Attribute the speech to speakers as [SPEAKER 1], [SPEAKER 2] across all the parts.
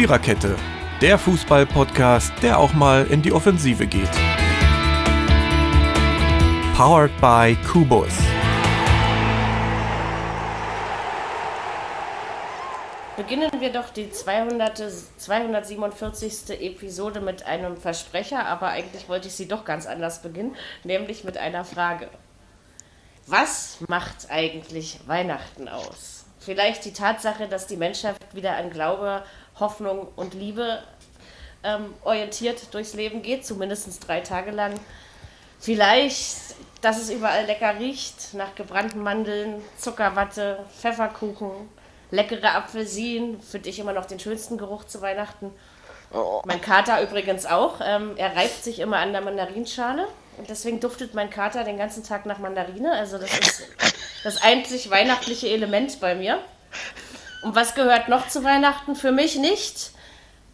[SPEAKER 1] Viererkette, der Fußball-Podcast, der auch mal in die Offensive geht. Powered by Kubus.
[SPEAKER 2] Beginnen wir doch die 200, 247. Episode mit einem Versprecher, aber eigentlich wollte ich sie doch ganz anders beginnen, nämlich mit einer Frage. Was macht eigentlich Weihnachten aus? Vielleicht die Tatsache, dass die Menschheit wieder an Glaube, Hoffnung und Liebe ähm, orientiert durchs Leben geht, zumindest drei Tage lang. Vielleicht, dass es überall lecker riecht, nach gebrannten Mandeln, Zuckerwatte, Pfefferkuchen, leckere Apfelsinen. Finde ich immer noch den schönsten Geruch zu Weihnachten. Oh. Mein Kater übrigens auch. Ähm, er reibt sich immer an der Mandarinschale. Und deswegen duftet mein Kater den ganzen Tag nach Mandarine. Also das ist das einzig weihnachtliche Element bei mir. Und was gehört noch zu Weihnachten? Für mich nicht,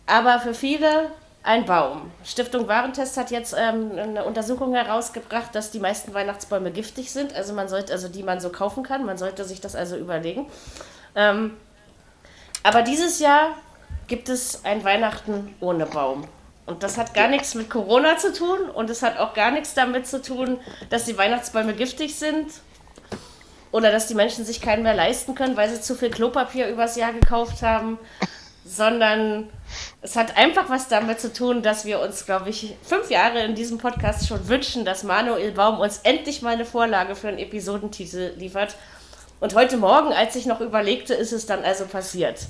[SPEAKER 2] aber für viele ein Baum. Stiftung Warentest hat jetzt ähm, eine Untersuchung herausgebracht, dass die meisten Weihnachtsbäume giftig sind, also man sollte, also die man so kaufen kann. Man sollte sich das also überlegen. Ähm, aber dieses Jahr gibt es ein Weihnachten ohne Baum. Und das hat gar nichts mit Corona zu tun und es hat auch gar nichts damit zu tun, dass die Weihnachtsbäume giftig sind oder dass die Menschen sich keinen mehr leisten können, weil sie zu viel Klopapier übers Jahr gekauft haben, sondern es hat einfach was damit zu tun, dass wir uns, glaube ich, fünf Jahre in diesem Podcast schon wünschen, dass Manuel Baum uns endlich mal eine Vorlage für einen Episodentitel liefert. Und heute Morgen, als ich noch überlegte, ist es dann also passiert.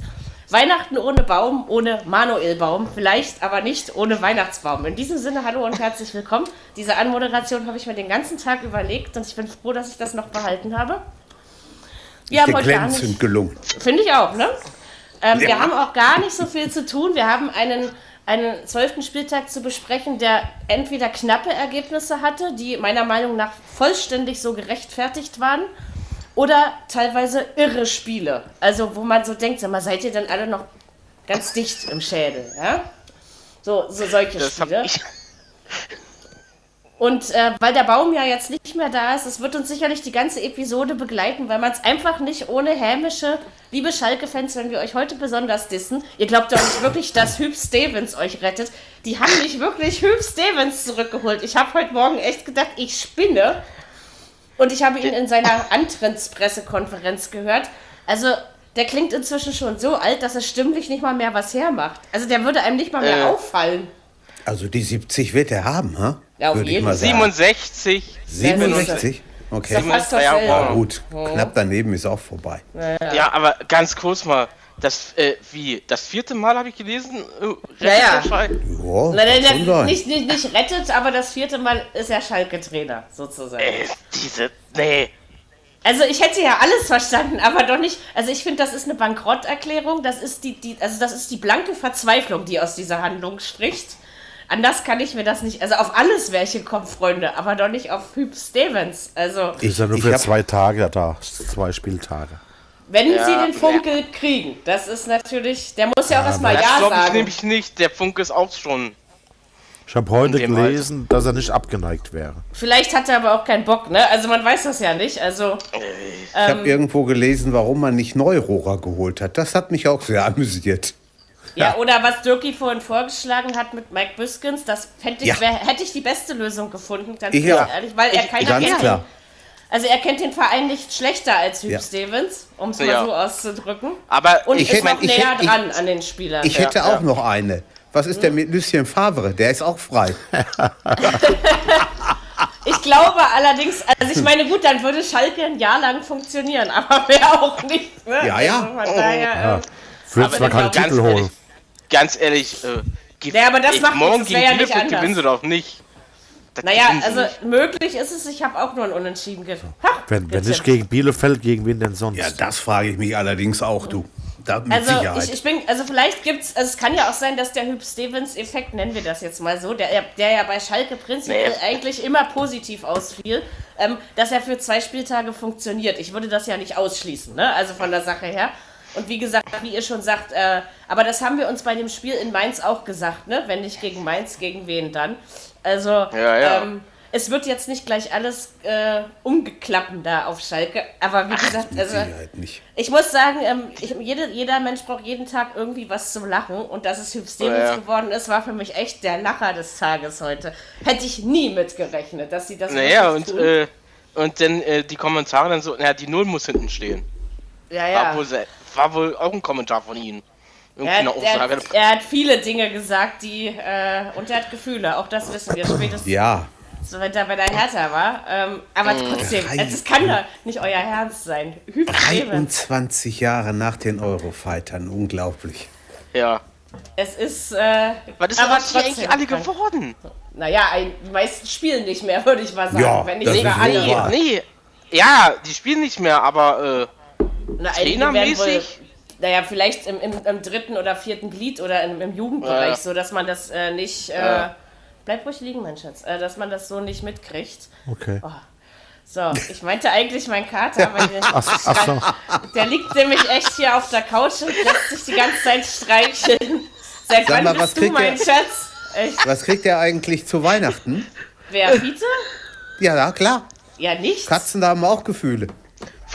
[SPEAKER 2] Weihnachten ohne Baum, ohne Manuelbaum, vielleicht aber nicht ohne Weihnachtsbaum. In diesem Sinne, hallo und herzlich willkommen. Diese Anmoderation habe ich mir den ganzen Tag überlegt und ich bin froh, dass ich das noch behalten habe.
[SPEAKER 3] Wir haben heute gar nicht, gelungen.
[SPEAKER 2] Finde ich auch, ne? Ähm, ja. Wir haben auch gar nicht so viel zu tun. Wir haben einen einen zwölften Spieltag zu besprechen, der entweder knappe Ergebnisse hatte, die meiner Meinung nach vollständig so gerechtfertigt waren, oder teilweise irre Spiele. Also, wo man so denkt, sag mal, seid ihr denn alle noch ganz dicht im Schädel? Ja? So, so solche das Spiele. Und äh, weil der Baum ja jetzt nicht mehr da ist, es wird uns sicherlich die ganze Episode begleiten, weil man es einfach nicht ohne hämische, liebe Schalke-Fans, wenn wir euch heute besonders dissen, ihr glaubt doch nicht wirklich, dass Hüb Stevens euch rettet. Die haben nicht wirklich Hüb Stevens zurückgeholt. Ich habe heute Morgen echt gedacht, ich spinne. Und ich habe ihn in seiner Antrittspressekonferenz gehört. Also, der klingt inzwischen schon so alt, dass er stimmlich nicht mal mehr was hermacht. Also, der würde einem nicht mal mehr äh. auffallen.
[SPEAKER 3] Also, die 70 wird er haben, ha?
[SPEAKER 4] Ja, auf jeden Fall. 67.
[SPEAKER 3] 67? Okay.
[SPEAKER 2] Ist ja,
[SPEAKER 3] ja, gut, knapp daneben ist auch vorbei.
[SPEAKER 4] Ja, ja aber ganz kurz mal, das, äh, wie, das vierte Mal habe ich gelesen,
[SPEAKER 2] äh, ja, ja. Schalke. Ja, nein, nein, nein, nicht, nicht, nicht rettet, aber das vierte Mal ist er Schalke-Trainer, sozusagen. Äh,
[SPEAKER 4] diese, nee.
[SPEAKER 2] Also ich hätte ja alles verstanden, aber doch nicht. Also ich finde, das ist eine Bankrotterklärung. Das ist die, die, also das ist die blanke Verzweiflung, die aus dieser Handlung spricht. Anders kann ich mir das nicht. Also auf alles wäre ich gekommen, Freunde, aber doch nicht auf Hüb Stevens. Also.
[SPEAKER 5] Ich ist ja nur für zwei Tage da, zwei Spieltage.
[SPEAKER 2] Wenn ja, sie den Funke ja. kriegen, das ist natürlich, der muss ja, ja auch erstmal Ja sagen. Das glaube
[SPEAKER 4] ich nämlich nicht, der Funke ist auch schon.
[SPEAKER 5] Ich habe heute gelesen, dass er nicht abgeneigt wäre.
[SPEAKER 2] Vielleicht hat er aber auch keinen Bock, ne? Also man weiß das ja nicht. Also
[SPEAKER 3] ich ähm, habe irgendwo gelesen, warum man nicht Neurohrer geholt hat. Das hat mich auch sehr amüsiert.
[SPEAKER 2] Ja, ja. oder was Dirkie vorhin vorgeschlagen hat mit Mike Biskins, das ich, ja. wär, hätte ich die beste Lösung gefunden, ganz
[SPEAKER 3] ja.
[SPEAKER 2] ehrlich, weil er keiner kennt. Also er kennt den Verein nicht schlechter als Hugh ja. Stevens, um es mal ja. so auszudrücken.
[SPEAKER 4] Aber
[SPEAKER 2] und
[SPEAKER 4] ich
[SPEAKER 2] ist hätte, noch näher hätte, dran ich, an den Spielern.
[SPEAKER 3] Ich hätte auch noch eine. Was ist denn mit Lucien Favre? Der ist auch frei.
[SPEAKER 2] ich glaube allerdings, also ich meine, gut, dann würde Schalke ein Jahr lang funktionieren, aber wer auch nicht. Ne?
[SPEAKER 3] Ja, ja. Also von daher,
[SPEAKER 5] ja. Keinen Titel holen.
[SPEAKER 4] Ganz ehrlich, äh,
[SPEAKER 2] ja, aber das macht
[SPEAKER 4] morgen gegen ja Bielefeld gewinnen sie doch nicht.
[SPEAKER 2] Naja, also möglich ist es, ich habe auch nur ein Unentschieden gewonnen.
[SPEAKER 5] Wenn, wenn nicht gegen Bielefeld, gegen wen denn sonst?
[SPEAKER 3] Ja, das frage ich mich allerdings auch, du.
[SPEAKER 2] Da, also, ich, ich, bin, also vielleicht gibt es, also es kann ja auch sein, dass der Hüb Stevens-Effekt, nennen wir das jetzt mal so, der, der ja bei Schalke prinzipiell nee. eigentlich immer positiv ausfiel, ähm, dass er für zwei Spieltage funktioniert. Ich würde das ja nicht ausschließen, ne? also von der Sache her. Und wie gesagt, wie ihr schon sagt, äh, aber das haben wir uns bei dem Spiel in Mainz auch gesagt, ne? Wenn nicht gegen Mainz, gegen wen dann? Also, ja, ja. Ähm, es wird jetzt nicht gleich alles äh, umgeklappen da auf Schalke, aber wie gesagt,
[SPEAKER 3] Mit
[SPEAKER 2] also ich muss sagen, ähm, ich, jede, jeder Mensch braucht jeden Tag irgendwie was zum Lachen und dass es Hugh Stevens
[SPEAKER 4] Ja,
[SPEAKER 2] geworden ist, war für mich echt der Lacher des Tages heute. Hätte ich nie mitgerechnet, dass sie das
[SPEAKER 4] Naja, und, äh, und dann äh, die Kommentare dann so, naja, die Null muss hinten stehen.
[SPEAKER 2] ja,
[SPEAKER 4] War,
[SPEAKER 2] ja.
[SPEAKER 4] wohl, se- war wohl auch ein Kommentar von Ihnen. Irgendwie
[SPEAKER 2] Er hat, er, hat, er hat viele Dinge gesagt, die äh, und er hat Gefühle, auch das wissen wir spätestens,
[SPEAKER 3] Ja,
[SPEAKER 2] so, wenn er bei der Hertha war. Ähm, aber trotzdem,
[SPEAKER 3] Drei-
[SPEAKER 2] es kann doch nicht euer Ernst sein. Stevens.
[SPEAKER 3] 23 Jahre nach den Eurofightern, unglaublich.
[SPEAKER 4] Ja.
[SPEAKER 2] Es ist. Äh,
[SPEAKER 4] Was ist
[SPEAKER 2] aber
[SPEAKER 4] hier eigentlich
[SPEAKER 2] trotzdem
[SPEAKER 4] alle
[SPEAKER 2] krank.
[SPEAKER 4] geworden?
[SPEAKER 2] Naja, die meisten spielen nicht mehr, würde ich mal sagen.
[SPEAKER 3] Ja,
[SPEAKER 2] wenn nicht
[SPEAKER 3] das
[SPEAKER 2] sogar alle.
[SPEAKER 3] wahr.
[SPEAKER 4] Nee. Ja, die spielen nicht mehr, aber äh,
[SPEAKER 2] Na,
[SPEAKER 4] Trainermäßig?
[SPEAKER 2] Naja, vielleicht im, im, im dritten oder vierten Glied oder im, im Jugendbereich,
[SPEAKER 4] Ja.
[SPEAKER 2] so dass man das äh, nicht. Äh,
[SPEAKER 4] Ja.
[SPEAKER 2] Bleib ruhig liegen, mein Schatz. Äh, dass man das so nicht mitkriegt.
[SPEAKER 5] Okay.
[SPEAKER 2] So, ich meinte eigentlich mein Kater, weil der,
[SPEAKER 5] Ach, ach so.
[SPEAKER 2] der liegt nämlich echt hier auf der Couch und lässt sich die ganze Zeit streicheln. Seit wann
[SPEAKER 3] mal,
[SPEAKER 2] bist
[SPEAKER 3] was
[SPEAKER 2] du
[SPEAKER 3] kriegt
[SPEAKER 2] mein
[SPEAKER 3] der-
[SPEAKER 2] Schatz? Echt?
[SPEAKER 3] Was kriegt er eigentlich zu Weihnachten?
[SPEAKER 2] Wer, Fiete?
[SPEAKER 3] Ja, ja, klar.
[SPEAKER 2] Ja, nichts.
[SPEAKER 3] Katzen haben auch Gefühle.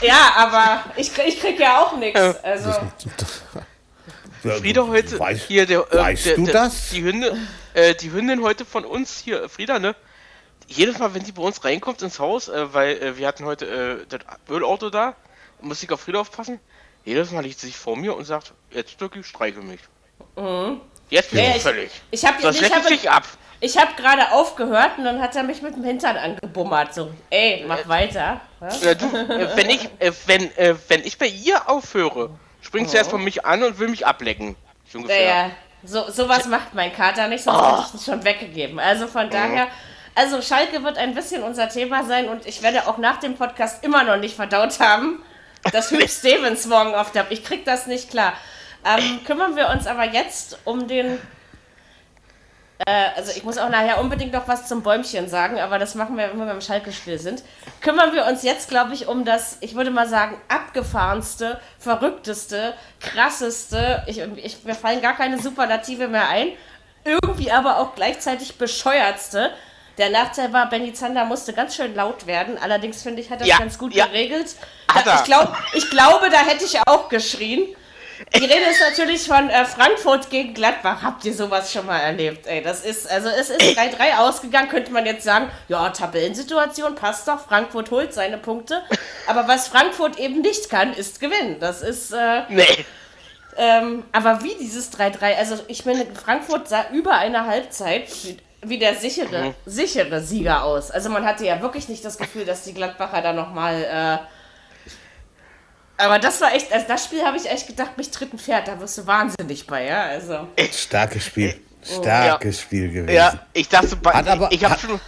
[SPEAKER 2] Ja, aber ich, krieg- ich krieg ja auch nichts. Also,
[SPEAKER 4] Frieda heute
[SPEAKER 3] Weißt,
[SPEAKER 4] hier der, äh,
[SPEAKER 3] weißt
[SPEAKER 4] der,
[SPEAKER 3] du
[SPEAKER 4] der,
[SPEAKER 3] das?
[SPEAKER 4] Die Hündin, äh, die Hündin heute von uns hier, Frieda, ne? Jedes Mal, wenn die bei uns reinkommt ins Haus, äh, weil äh, wir hatten heute äh, das Ölauto da, muss ich auf Frieda aufpassen. Jedes Mal liegt sie sich vor mir und sagt, jetzt Dirk, streiche mich. Jetzt bin
[SPEAKER 2] Mhm. Ja,
[SPEAKER 4] ich
[SPEAKER 2] ich-
[SPEAKER 4] fällig.
[SPEAKER 2] ich habe
[SPEAKER 4] Das
[SPEAKER 2] ich hab,
[SPEAKER 4] sich ab.
[SPEAKER 2] Ich hab gerade aufgehört und dann hat er mich mit dem Hintern angebummert. So, ey, mach weiter. Ja?
[SPEAKER 4] Äh, du, äh, wenn ich, äh, wenn, äh, wenn ich bei ihr aufhöre, springt sie erstmal mich an und will mich ablecken. So ungefähr.
[SPEAKER 2] Naja, so, sowas macht mein Kater nicht, sonst hätte ich es schon weggegeben. Also von daher, also Schalke wird ein bisschen unser Thema sein und ich werde auch nach dem Podcast immer noch nicht verdaut haben, dass Hugh Stevens morgen auf der. Ich krieg das nicht klar. Ähm, kümmern wir uns aber jetzt um den. Äh, also ich muss auch nachher unbedingt noch was zum Bäumchen sagen, aber das machen wir, wenn wir beim Schalke-Spiel sind. Kümmern wir uns jetzt, glaube ich, um das, ich würde mal sagen, abgefahrenste, verrückteste, krasseste, ich, ich, mir fallen gar keine Superlative mehr ein, irgendwie aber auch gleichzeitig bescheuertste. Der Nachteil war, Benny Zander musste ganz schön laut werden. Allerdings finde ich, hat er
[SPEAKER 4] Ja,
[SPEAKER 2] das ganz gut
[SPEAKER 4] ja.
[SPEAKER 2] geregelt. Da, ich, glaub, ich glaube, da hätte ich auch geschrien. Die Rede ist natürlich von äh, Frankfurt gegen Gladbach. Habt ihr sowas schon mal erlebt? Ey, das ist, also es ist 3-3 ausgegangen, könnte man jetzt sagen, ja, Tabellensituation passt doch, Frankfurt holt seine Punkte. Aber was Frankfurt eben nicht kann, ist gewinnen. Das ist, äh,
[SPEAKER 4] Nee.
[SPEAKER 2] ähm, aber wie dieses 3-3, also ich meine, Frankfurt sah über eine Halbzeit wie, der sichere,
[SPEAKER 4] Mhm.
[SPEAKER 2] sichere Sieger aus. Also man hatte ja wirklich nicht das Gefühl, dass die Gladbacher da nochmal. Äh, aber das war echt, also das Spiel habe ich echt gedacht, mich tritt ein Pferd, da wirst du wahnsinnig bei, ja. Also.
[SPEAKER 3] Starkes Spiel. Starkes Spiel gewesen.
[SPEAKER 4] Ja, ich dachte,
[SPEAKER 3] Hat aber-
[SPEAKER 4] ich, ich habe schon,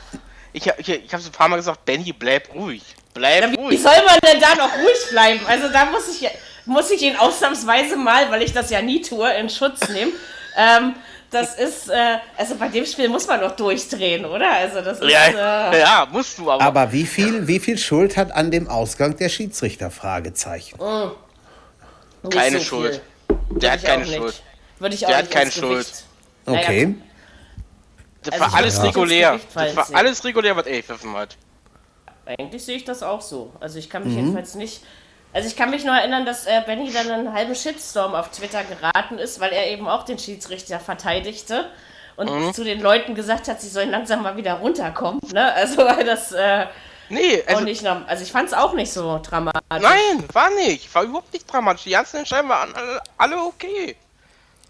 [SPEAKER 4] ich, ich, ich habe so ein paar Mal gesagt, Benny, bleib ruhig. Bleib
[SPEAKER 2] Ja, wie, wie
[SPEAKER 4] ruhig.
[SPEAKER 2] soll man denn da noch ruhig bleiben? Also da muss ich, muss ich ihn ausnahmsweise mal, weil ich das ja nie tue, in Schutz nehmen. Ähm, das ist, äh, also bei dem Spiel muss man doch durchdrehen, oder? Also das ist,
[SPEAKER 4] Ja,
[SPEAKER 2] äh,
[SPEAKER 4] ja, musst du aber.
[SPEAKER 3] Aber wie viel, wie viel Schuld hat an dem Ausgang der Schiedsrichter? Fragezeichen.
[SPEAKER 2] nicht
[SPEAKER 4] keine
[SPEAKER 2] so
[SPEAKER 4] Schuld.
[SPEAKER 2] viel.
[SPEAKER 4] Der hat keine
[SPEAKER 2] nicht.
[SPEAKER 4] Schuld.
[SPEAKER 2] Würde ich auch
[SPEAKER 4] Der hat keine Schuld.
[SPEAKER 2] Gewicht. Naja,
[SPEAKER 3] Okay.
[SPEAKER 4] Das
[SPEAKER 2] Also
[SPEAKER 4] war alles regulär. Das war alles regulär, was er gepfiffen hat.
[SPEAKER 2] Eigentlich sehe ich das auch so. Also ich kann mich
[SPEAKER 3] Mhm.
[SPEAKER 2] jedenfalls nicht. Also ich kann mich nur erinnern, dass äh, Benny dann einen halben Shitstorm auf Twitter geraten ist, weil er eben auch den Schiedsrichter verteidigte und
[SPEAKER 4] Mhm.
[SPEAKER 2] zu den Leuten gesagt hat, sie sollen langsam mal wieder runterkommen. Ne? Also weil das äh,
[SPEAKER 4] Nee,
[SPEAKER 2] auch
[SPEAKER 4] also,
[SPEAKER 2] nicht norm- Also ich fand es auch nicht so dramatisch.
[SPEAKER 4] nein, war nicht. War überhaupt nicht dramatisch. Die ganzen Entscheidungen waren alle, alle okay.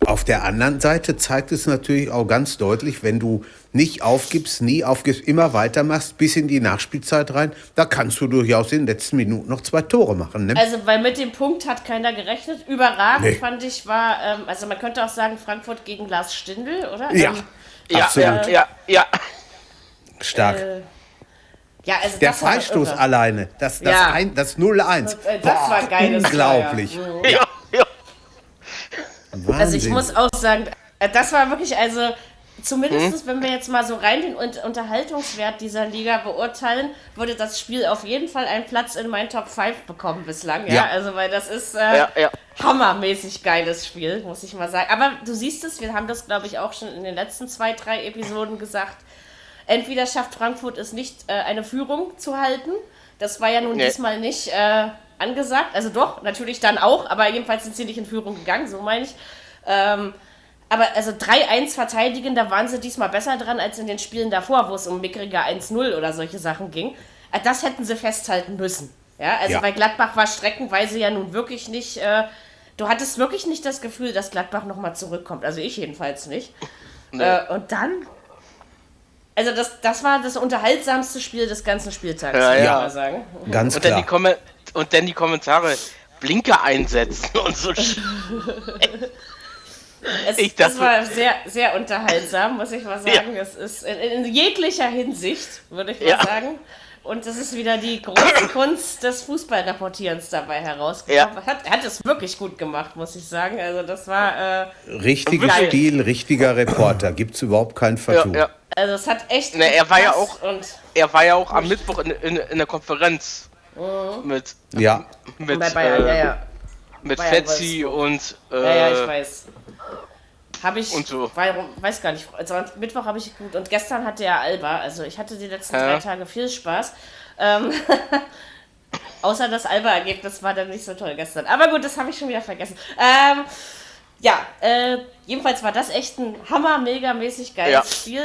[SPEAKER 3] Auf der anderen Seite zeigt es natürlich auch ganz deutlich, wenn du nicht aufgibst, nie aufgibst, immer weitermachst, bis in die Nachspielzeit rein, da kannst du durchaus in den letzten Minuten noch zwei Tore machen. Ne?
[SPEAKER 2] Also, weil mit dem Punkt hat keiner gerechnet. Überragend
[SPEAKER 3] Nee.
[SPEAKER 2] fand ich war, ähm, also man könnte auch sagen, Frankfurt gegen Lars Stindl, oder?
[SPEAKER 3] Ja,
[SPEAKER 2] Ähm,
[SPEAKER 4] Ja,
[SPEAKER 3] absolut.
[SPEAKER 4] ja, ja, ja.
[SPEAKER 3] Stark.
[SPEAKER 2] äh, ja, also
[SPEAKER 3] der
[SPEAKER 2] das war
[SPEAKER 3] Freistoß alleine, das, das,
[SPEAKER 2] Ja.
[SPEAKER 3] ein, das 0-1.
[SPEAKER 2] Das, das war geiles
[SPEAKER 3] Unglaublich.
[SPEAKER 2] Tor,
[SPEAKER 4] ja, ja.
[SPEAKER 3] Wahnsinn.
[SPEAKER 2] Also ich muss auch sagen, äh, das war wirklich, also zumindest
[SPEAKER 3] Hm?
[SPEAKER 2] wenn wir jetzt mal so rein den Un- Unterhaltungswert dieser Liga beurteilen, würde das Spiel auf jeden Fall einen Platz in meinen Top 5 bekommen bislang. Ja,
[SPEAKER 3] Ja.
[SPEAKER 2] also weil das ist äh,
[SPEAKER 4] Ja, ja.
[SPEAKER 2] hammermäßig geiles Spiel, muss ich mal sagen. Aber du siehst es, wir haben das glaube ich auch schon in den letzten zwei, drei Episoden gesagt. entweder schafft Frankfurt es nicht, äh, eine Führung zu halten. Das war ja nun
[SPEAKER 4] Nee.
[SPEAKER 2] diesmal nicht äh, angesagt. Also doch, natürlich dann auch, aber jedenfalls sind sie nicht in Führung gegangen, so meine ich. Ähm, aber also 3-1 verteidigen, da waren sie diesmal besser dran als in den Spielen davor, wo es um mickriger 1-0 oder solche Sachen ging. Äh, Das hätten sie festhalten müssen. Ja, also
[SPEAKER 3] Ja.
[SPEAKER 2] bei Gladbach war streckenweise ja nun wirklich nicht. Äh, du hattest wirklich nicht das Gefühl, dass Gladbach nochmal zurückkommt. Also ich jedenfalls nicht. Äh, und dann. Also das, das war das unterhaltsamste Spiel des ganzen Spieltags,
[SPEAKER 4] Ja,
[SPEAKER 2] würde ich
[SPEAKER 4] ja.
[SPEAKER 2] mal sagen.
[SPEAKER 3] Ganz
[SPEAKER 4] Und dann, die
[SPEAKER 3] klar.
[SPEAKER 4] Und dann die Kommentare. Blinker einsetzen und so. Sch-
[SPEAKER 2] Es,
[SPEAKER 4] Ich
[SPEAKER 2] das war sehr, sehr unterhaltsam, muss ich mal sagen.
[SPEAKER 4] Ja.
[SPEAKER 2] Es ist in, in jeglicher Hinsicht, würde ich mal
[SPEAKER 4] Ja.
[SPEAKER 2] sagen. Und es ist wieder die große Kunst des Fußballreportierens dabei herausgekommen. Hat, hat es wirklich gut gemacht, muss ich sagen. Also das war, äh,
[SPEAKER 3] Richtiges
[SPEAKER 2] Geil.
[SPEAKER 3] Stil, richtiger Reporter. Gibt es überhaupt kein
[SPEAKER 4] Ja,
[SPEAKER 3] Vertun.
[SPEAKER 4] ja.
[SPEAKER 2] Also es hat echt.
[SPEAKER 4] Ne, er war ja auch-
[SPEAKER 2] Und
[SPEAKER 4] Er war ja auch am Mittwoch in, in, in der Konferenz mit,
[SPEAKER 3] Ja.
[SPEAKER 4] mit,
[SPEAKER 2] bei Bayern,
[SPEAKER 4] äh,
[SPEAKER 2] ja, ja.
[SPEAKER 4] mit
[SPEAKER 2] Bayern
[SPEAKER 4] Fetzi und äh,
[SPEAKER 2] Ja, ja, ich weiß. Habe ich,
[SPEAKER 4] und so.
[SPEAKER 2] weil, weiß gar nicht, also am Mittwoch habe ich gut und gestern hatte er Alba, also ich hatte die letzten
[SPEAKER 4] Ja.
[SPEAKER 2] drei Tage viel Spaß. Ähm, außer das Alba-Ergebnis war dann nicht so toll gestern. Aber gut, das habe ich schon wieder vergessen. Ähm, ja, äh, jedenfalls war das echt ein hammer, mega mäßig geiles
[SPEAKER 4] Ja.
[SPEAKER 2] Spiel.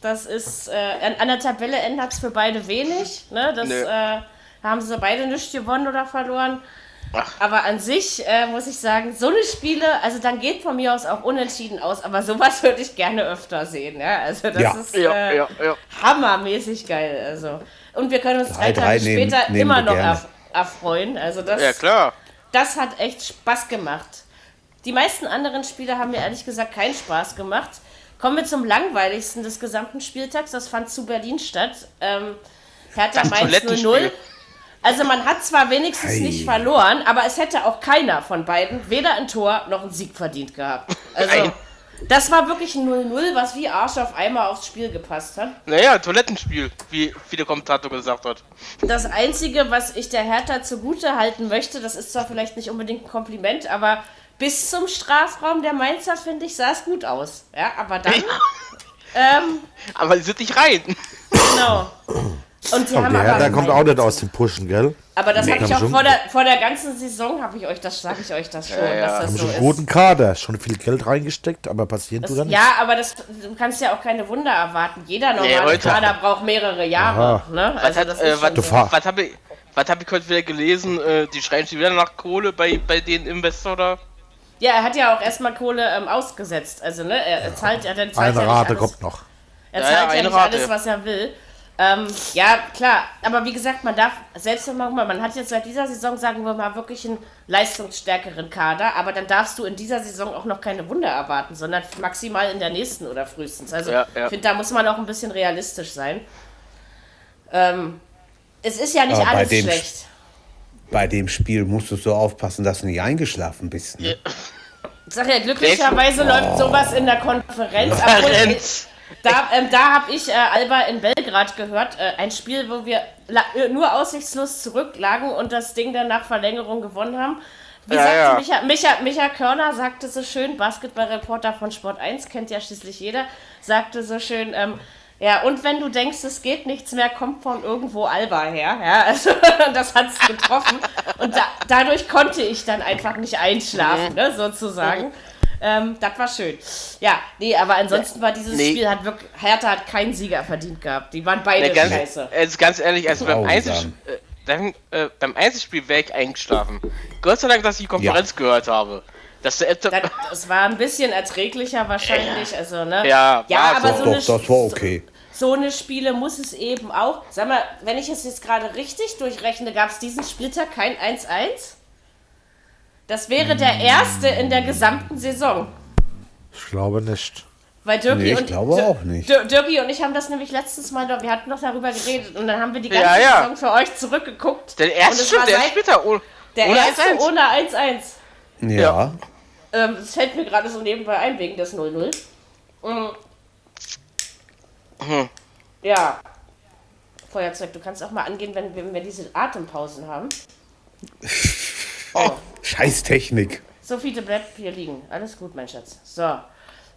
[SPEAKER 2] Das ist, äh, an, an der Tabelle ändert es für beide wenig. Ne? Das
[SPEAKER 4] Nö.
[SPEAKER 2] äh, haben sie beide nicht gewonnen oder verloren.
[SPEAKER 4] Ach.
[SPEAKER 2] Aber an sich äh, muss ich sagen, so eine Spiele, also dann geht von mir aus auch unentschieden aus, aber sowas würde ich gerne öfter sehen. Ja? Also das
[SPEAKER 3] Ja.
[SPEAKER 2] ist
[SPEAKER 4] ja,
[SPEAKER 2] äh,
[SPEAKER 4] ja, ja.
[SPEAKER 2] hammermäßig geil. Also. Und wir können uns drei,
[SPEAKER 3] Drei,
[SPEAKER 2] Tage
[SPEAKER 3] nehmen-
[SPEAKER 2] später
[SPEAKER 3] nehmen
[SPEAKER 2] immer noch erfreuen. Also das,
[SPEAKER 4] Ja, klar.
[SPEAKER 2] das hat echt Spaß gemacht. Die meisten anderen Spiele haben mir ehrlich gesagt keinen Spaß gemacht. Kommen wir zum langweiligsten des gesamten Spieltags. Das fand zu Berlin statt. Ähm, Hertha Mainz 0-0.
[SPEAKER 4] Toilettenspiel.
[SPEAKER 2] Also man hat zwar wenigstens
[SPEAKER 3] Ei.
[SPEAKER 2] nicht verloren, aber es hätte auch keiner von beiden weder ein Tor noch einen Sieg verdient gehabt. Also
[SPEAKER 4] Ei.
[SPEAKER 2] das war wirklich ein 0-0, was wie Arsch auf einmal aufs Spiel gepasst hat.
[SPEAKER 4] Naja, Toilettenspiel, wie, der Kommentator gesagt hat.
[SPEAKER 2] Das Einzige, was ich der Hertha zugute halten möchte, das ist zwar vielleicht nicht unbedingt ein Kompliment, aber bis zum Strafraum der Mainzer, finde ich, sah es gut aus. Ja, aber dann, ähm,
[SPEAKER 4] Aber die sind nicht rein.
[SPEAKER 2] genau. Und sie haben
[SPEAKER 5] Der,
[SPEAKER 2] aber,
[SPEAKER 5] der kommt auch nicht aus dem Pushen, gell?
[SPEAKER 2] aber das
[SPEAKER 5] Nee,
[SPEAKER 2] habe ich
[SPEAKER 5] haben
[SPEAKER 2] auch vor der, vor der ganzen Saison, habe ich euch das, sage ich euch das schon,
[SPEAKER 4] Ja, ja.
[SPEAKER 2] dass das
[SPEAKER 5] Haben
[SPEAKER 2] so
[SPEAKER 5] schon einen
[SPEAKER 2] ist.
[SPEAKER 5] guten Kader, schon viel Geld reingesteckt, aber passieren tut da
[SPEAKER 2] Das,
[SPEAKER 5] nichts.
[SPEAKER 2] ja, aber das, du kannst ja auch keine Wunder erwarten. Jeder normale
[SPEAKER 4] heute-
[SPEAKER 2] Kader braucht mehrere Jahre. Ne?
[SPEAKER 4] Was,
[SPEAKER 2] Also
[SPEAKER 4] hat,
[SPEAKER 2] das
[SPEAKER 4] äh, was,
[SPEAKER 2] schon
[SPEAKER 5] Du
[SPEAKER 2] so.
[SPEAKER 4] was habe ich, was hab ich heute wieder gelesen? Äh, die schreien schon wieder nach Kohle bei, bei den Investor da.
[SPEAKER 2] Ja, er hat ja auch erstmal Kohle ähm, ausgesetzt. Also, ne, er, er zahlt ja dann zahlt
[SPEAKER 5] Eine
[SPEAKER 2] ja
[SPEAKER 5] Rate
[SPEAKER 2] alles,
[SPEAKER 5] kommt noch.
[SPEAKER 2] Er
[SPEAKER 4] Ja,
[SPEAKER 2] zahlt
[SPEAKER 4] ja,
[SPEAKER 2] ja,
[SPEAKER 4] eine
[SPEAKER 2] nicht
[SPEAKER 4] Rate.
[SPEAKER 2] alles, was er will. Ähm, ja, klar, aber wie gesagt, man darf, selbst wenn man, man hat jetzt seit dieser Saison, sagen wir mal, wirklich einen leistungsstärkeren Kader, aber dann darfst du in dieser Saison auch noch keine Wunder erwarten, sondern maximal in der nächsten oder frühestens. Also,
[SPEAKER 4] Ja, ja.
[SPEAKER 2] ich finde, da muss man auch ein bisschen realistisch sein. Ähm, es ist ja nicht
[SPEAKER 3] Aber
[SPEAKER 2] alles schlecht.
[SPEAKER 3] Bei dem Spiel musst du so aufpassen, dass du nicht eingeschlafen bist. Ne?
[SPEAKER 2] Ich sag ja, glücklicherweise läuft sowas in der Konferenz.
[SPEAKER 4] Konferenz.
[SPEAKER 2] Da, ähm, da habe ich äh, Alba in Belgrad gehört. Äh, ein Spiel, wo wir äh, nur aussichtslos zurücklagen und das Ding dann nach Verlängerung gewonnen haben. Wie
[SPEAKER 4] Ja,
[SPEAKER 2] sagte
[SPEAKER 4] ja.
[SPEAKER 2] Micha, Micha, Micha Körner sagte so schön, Basketballreporter von Sport 1, kennt ja schließlich jeder, sagte so schön, ähm, ja, und wenn du denkst, es geht nichts mehr, kommt von irgendwo Alba her. Ja, also das hat es getroffen. Und da, dadurch konnte ich dann einfach nicht einschlafen, ne, sozusagen. Ähm, das war schön. Ja, nee, aber ansonsten war dieses
[SPEAKER 4] Nee.
[SPEAKER 2] Spiel, hat wirklich, Hertha hat keinen Sieger verdient gehabt. Die waren beide
[SPEAKER 4] Ne, ganz,
[SPEAKER 2] scheiße.
[SPEAKER 4] also ganz ehrlich, also beim,
[SPEAKER 3] Grausam.
[SPEAKER 4] Einzel, äh, beim, äh, beim Einzelspiel wäre ich eingeschlafen. Gott sei Dank, dass ich die Konferenz gehört habe.
[SPEAKER 2] Das, das war ein bisschen erträglicher wahrscheinlich. Also, ne?
[SPEAKER 4] Ja,
[SPEAKER 2] ja
[SPEAKER 4] war
[SPEAKER 2] aber
[SPEAKER 4] so.
[SPEAKER 3] Doch,
[SPEAKER 2] eine,
[SPEAKER 3] das war okay.
[SPEAKER 2] so eine Spiele muss es eben auch. Sag mal, wenn ich es jetzt gerade richtig durchrechne, gab es diesen Spieltag kein 1-1? Das wäre der erste in der gesamten Saison.
[SPEAKER 5] Ich glaube nicht.
[SPEAKER 2] Weil Dirki
[SPEAKER 3] Nee, ich
[SPEAKER 2] und
[SPEAKER 3] glaube auch nicht.
[SPEAKER 2] Dir- Dirki und ich haben das nämlich letztes Mal, wir hatten noch darüber geredet und dann haben wir die ganze
[SPEAKER 4] Ja, ja.
[SPEAKER 2] Saison für euch zurückgeguckt.
[SPEAKER 4] der
[SPEAKER 2] Und
[SPEAKER 4] erste
[SPEAKER 2] es
[SPEAKER 4] stimmt,
[SPEAKER 2] war
[SPEAKER 4] der
[SPEAKER 2] seit-
[SPEAKER 4] später ohne,
[SPEAKER 2] Der
[SPEAKER 4] ohne
[SPEAKER 2] erste
[SPEAKER 4] 1-1.
[SPEAKER 2] ohne 1-1.
[SPEAKER 3] Ja.
[SPEAKER 2] Ähm, das fällt mir gerade so nebenbei ein wegen des 0-0. Mhm.
[SPEAKER 4] Hm.
[SPEAKER 2] Ja. Feuerzeug, du kannst auch mal angehen, wenn, wenn wir diese Atempausen haben. Oh,
[SPEAKER 3] Scheiß Technik.
[SPEAKER 2] Sophie, bleibt hier liegen. Alles gut, mein Schatz. So.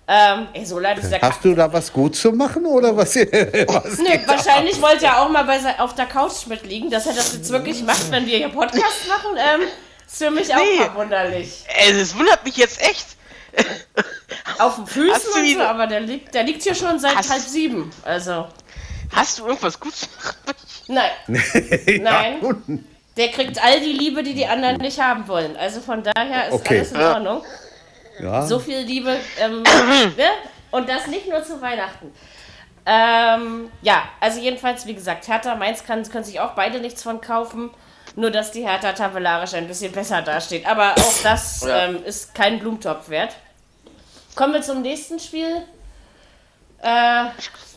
[SPEAKER 2] Ähm, ey, so leid ist der
[SPEAKER 3] Hast du da was gut zu machen oder was? was
[SPEAKER 2] Nee, wahrscheinlich wollte er auch mal bei auf der Couch mitliegen, dass er das jetzt wirklich macht, wenn wir hier Podcast machen. Ähm, ist für mich auch
[SPEAKER 4] Nee.
[SPEAKER 2] verwunderlich.
[SPEAKER 4] Ey, das wundert mich jetzt echt.
[SPEAKER 2] Auf den Füßen
[SPEAKER 4] Hast
[SPEAKER 2] und
[SPEAKER 4] ihn-
[SPEAKER 2] so, aber der liegt, der liegt hier schon seit
[SPEAKER 4] Hast-
[SPEAKER 2] halb sieben. Also,
[SPEAKER 4] Hast du irgendwas gut zu machen?
[SPEAKER 2] nein, Nein. Der kriegt all die Liebe, die die anderen nicht haben wollen. Also von daher ist
[SPEAKER 3] Okay.
[SPEAKER 2] alles in. Ordnung.
[SPEAKER 3] ja.
[SPEAKER 2] So viel Liebe. Ähm, ne? Und das nicht nur zu Weihnachten. Ähm, ja, also jedenfalls, wie gesagt, Hertha, Mainz kann, können sich auch beide nichts von kaufen. Nur, dass die Hertha tabellarisch ein bisschen besser dasteht. Aber auch das
[SPEAKER 4] Ja.
[SPEAKER 2] ähm, ist kein Blumentopf wert. Kommen wir zum nächsten Spiel. Äh,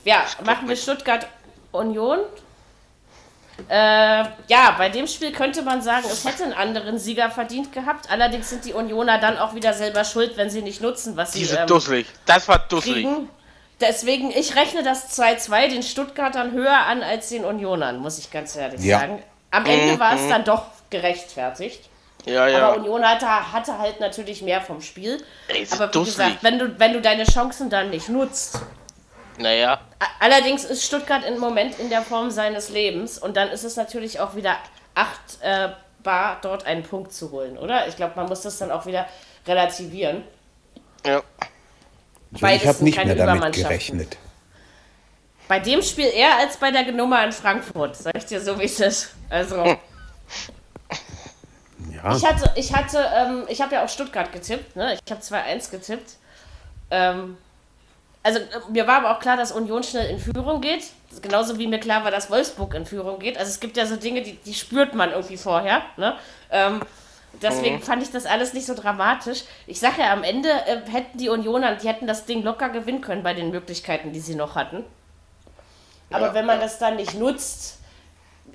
[SPEAKER 2] ja, machen wir Stuttgart Union. Äh, ja, bei dem Spiel könnte man sagen, es hätte einen anderen Sieger verdient gehabt. Allerdings sind die Unioner dann auch wieder selber schuld, wenn sie nicht nutzen, was sie
[SPEAKER 4] Die sind
[SPEAKER 2] ähm,
[SPEAKER 4] dusselig. Das war dusselig.
[SPEAKER 2] kriegen. Deswegen, ich rechne das 2-2 den Stuttgartern höher an als den Unionern, muss ich ganz ehrlich
[SPEAKER 3] Ja.
[SPEAKER 2] sagen. Am Ende war es dann doch gerechtfertigt.
[SPEAKER 4] Ja,
[SPEAKER 2] Aber
[SPEAKER 4] ja.
[SPEAKER 2] Union hatte, hatte halt natürlich mehr vom Spiel.
[SPEAKER 4] Ey, ist
[SPEAKER 2] Aber wie
[SPEAKER 4] dusselig.
[SPEAKER 2] gesagt, wenn du, wenn du deine Chancen dann nicht nutzt.
[SPEAKER 4] Naja.
[SPEAKER 2] Allerdings ist Stuttgart im Moment in der Form seines Lebens und dann ist es natürlich auch wieder acht äh, bar, dort einen Punkt zu holen, oder? Ich glaube, man muss das dann auch wieder relativieren.
[SPEAKER 4] Ja.
[SPEAKER 2] Beides
[SPEAKER 3] ich habe
[SPEAKER 2] sind
[SPEAKER 3] nicht
[SPEAKER 2] keine
[SPEAKER 3] mehr damit
[SPEAKER 2] Übermannschaften.
[SPEAKER 3] gerechnet.
[SPEAKER 2] Bei dem Spiel eher als bei der Nummer in Frankfurt, sag ich dir so, wie es ist. Also,
[SPEAKER 3] Ja.
[SPEAKER 2] ich hatte, ich hatte, ähm, ich habe ja auch Stuttgart getippt, ne? Ich habe 2-1 getippt. Ähm, also, mir war aber auch klar, dass Union schnell in Führung geht. Genauso wie mir klar war, dass Wolfsburg in Führung geht. Also, es gibt ja so Dinge, die, die spürt man irgendwie vorher, ne? Ähm, deswegen fand ich das alles nicht so dramatisch. Ich sage ja, am Ende äh, hätten die Unioner, die hätten das Ding locker gewinnen können bei den Möglichkeiten, die sie noch hatten. Aber
[SPEAKER 4] Ja,
[SPEAKER 2] wenn man das dann nicht nutzt,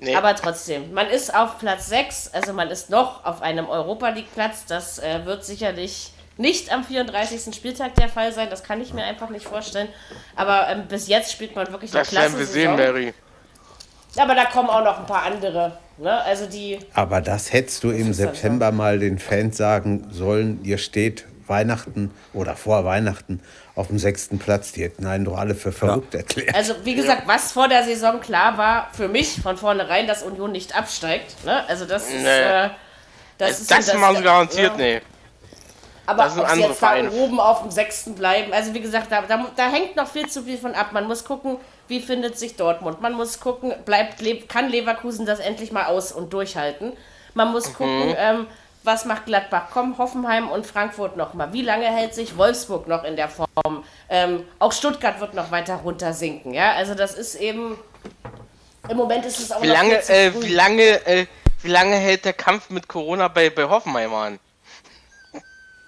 [SPEAKER 4] Nee.
[SPEAKER 2] aber trotzdem, man ist auf Platz 6, also man ist noch auf einem Europa League Platz. Das äh, wird sicherlich nicht am 34. Spieltag der Fall sein. Das kann ich mir einfach nicht vorstellen. Aber ähm, bis jetzt spielt man wirklich eine
[SPEAKER 4] das
[SPEAKER 2] klasse
[SPEAKER 4] werden wir sehen,
[SPEAKER 2] Saison.
[SPEAKER 4] Larry.
[SPEAKER 2] Aber da kommen auch noch ein paar andere. Ne? Also die,
[SPEAKER 3] Aber das hättest du im September mal den Fans sagen sollen, ihr steht Weihnachten oder vor Weihnachten auf dem sechsten Platz. Die hätten einen doch alle für verrückt erklärt.
[SPEAKER 2] also wie gesagt, was vor der Saison klar war, für mich von vornherein, dass Union nicht absteigt. Ne? Also das ist...
[SPEAKER 4] Nee.
[SPEAKER 2] Äh, das,
[SPEAKER 4] Das, das machen sie garantiert,
[SPEAKER 2] ja.
[SPEAKER 4] nee.
[SPEAKER 2] Aber ob sie jetzt da
[SPEAKER 4] Vereine.
[SPEAKER 2] oben auf dem sechsten bleiben, also wie gesagt, da, da, da hängt noch viel zu viel von ab. Man muss gucken, wie findet sich Dortmund. Man muss gucken, bleibt, Le kann Leverkusen das endlich mal aus und durchhalten. Man muss
[SPEAKER 4] Mhm.
[SPEAKER 2] gucken, ähm, was macht Gladbach? Kommen Hoffenheim und Frankfurt noch mal. Wie lange hält sich Wolfsburg noch in der Form? Ähm, auch Stuttgart wird noch weiter runter sinken. Ja, also das ist eben. Im Moment ist es auch
[SPEAKER 4] Wie
[SPEAKER 2] noch
[SPEAKER 4] lange, äh, wie lange, äh, wie lange hält der Kampf mit Corona bei, bei Hoffenheim an?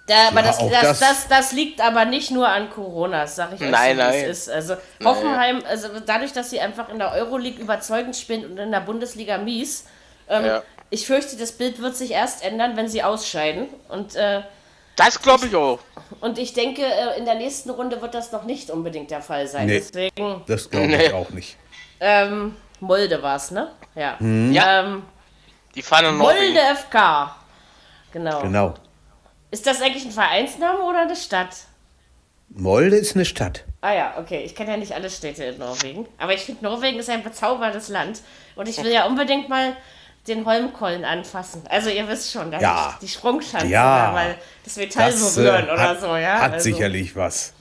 [SPEAKER 2] Da, aber
[SPEAKER 3] Ja,
[SPEAKER 2] das, das,
[SPEAKER 3] das-
[SPEAKER 2] das, das liegt aber nicht nur an Corona, sag ich euch
[SPEAKER 4] Nein,
[SPEAKER 2] so,
[SPEAKER 4] nein.
[SPEAKER 2] ist. Also Hoffenheim, also dadurch, dass sie einfach in der Euroleague überzeugend spielen und in der Bundesliga mies, ähm,
[SPEAKER 4] Ja.
[SPEAKER 2] Ich fürchte, das Bild wird sich erst ändern, wenn sie ausscheiden. Und, äh,
[SPEAKER 4] Das glaube ich auch.
[SPEAKER 2] und ich denke, äh, in der nächsten Runde wird das noch nicht unbedingt der Fall sein.
[SPEAKER 3] Nee.
[SPEAKER 2] Deswegen,
[SPEAKER 3] Das glaube
[SPEAKER 4] Nee.
[SPEAKER 3] ich auch nicht.
[SPEAKER 2] ähm, Molde war es, ne? Ja.
[SPEAKER 4] Ja,
[SPEAKER 2] Ähm,
[SPEAKER 4] die fahren in Norwegen.
[SPEAKER 2] Molde FK. Genau.
[SPEAKER 3] Genau.
[SPEAKER 2] Ist das eigentlich ein Vereinsname oder eine Stadt?
[SPEAKER 3] Molde ist eine Stadt.
[SPEAKER 2] Ah ja, okay. Ich kenne ja nicht alle Städte in Norwegen. Aber ich finde, Norwegen ist ein bezauberndes Land. Und ich will ja unbedingt mal den Holmkollen anfassen. Also ihr wisst schon, da
[SPEAKER 3] Ja.
[SPEAKER 2] die, Sprungschanze
[SPEAKER 3] Ja.
[SPEAKER 2] oder mal das Metall
[SPEAKER 3] Das
[SPEAKER 2] berühren
[SPEAKER 3] äh,
[SPEAKER 2] oder
[SPEAKER 3] hat,
[SPEAKER 2] so, ja.
[SPEAKER 3] hat
[SPEAKER 2] also,
[SPEAKER 3] sicherlich was.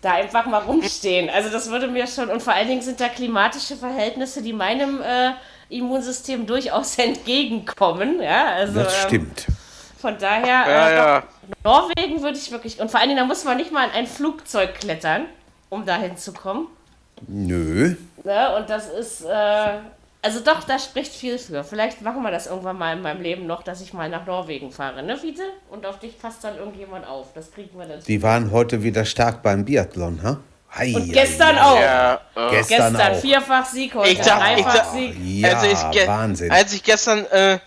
[SPEAKER 2] Da einfach mal rumstehen. Also das würde mir schon. Und vor allen Dingen sind da klimatische Verhältnisse, die meinem äh, Immunsystem durchaus entgegenkommen. Ja, also
[SPEAKER 3] Das
[SPEAKER 2] ähm,
[SPEAKER 3] stimmt.
[SPEAKER 2] von daher
[SPEAKER 4] Ja,
[SPEAKER 2] äh,
[SPEAKER 4] ja.
[SPEAKER 2] Norwegen würde ich wirklich. Und vor allen Dingen, da muss man nicht mal in ein Flugzeug klettern, um dahin zu kommen.
[SPEAKER 3] Nö.
[SPEAKER 2] Ne? Und das ist, äh, also doch, da spricht viel für. Vielleicht machen wir das irgendwann mal in meinem Leben noch, dass ich mal nach Norwegen fahre, ne, Fiete? Und auf dich passt dann irgendjemand auf. Das kriegen wir dann.
[SPEAKER 3] Die waren heute wieder stark beim Biathlon, ha? Hei,
[SPEAKER 2] Und gestern
[SPEAKER 3] hei.
[SPEAKER 2] auch.
[SPEAKER 4] Ja, äh,
[SPEAKER 3] Gestern,
[SPEAKER 2] Gestern
[SPEAKER 3] auch.
[SPEAKER 2] vierfach Sieg, heute
[SPEAKER 4] Ich ich
[SPEAKER 2] dreifach
[SPEAKER 4] sag-
[SPEAKER 2] Sieg.
[SPEAKER 3] Ja,
[SPEAKER 4] also ich
[SPEAKER 3] Wahnsinn.
[SPEAKER 4] Als ich gestern, äh,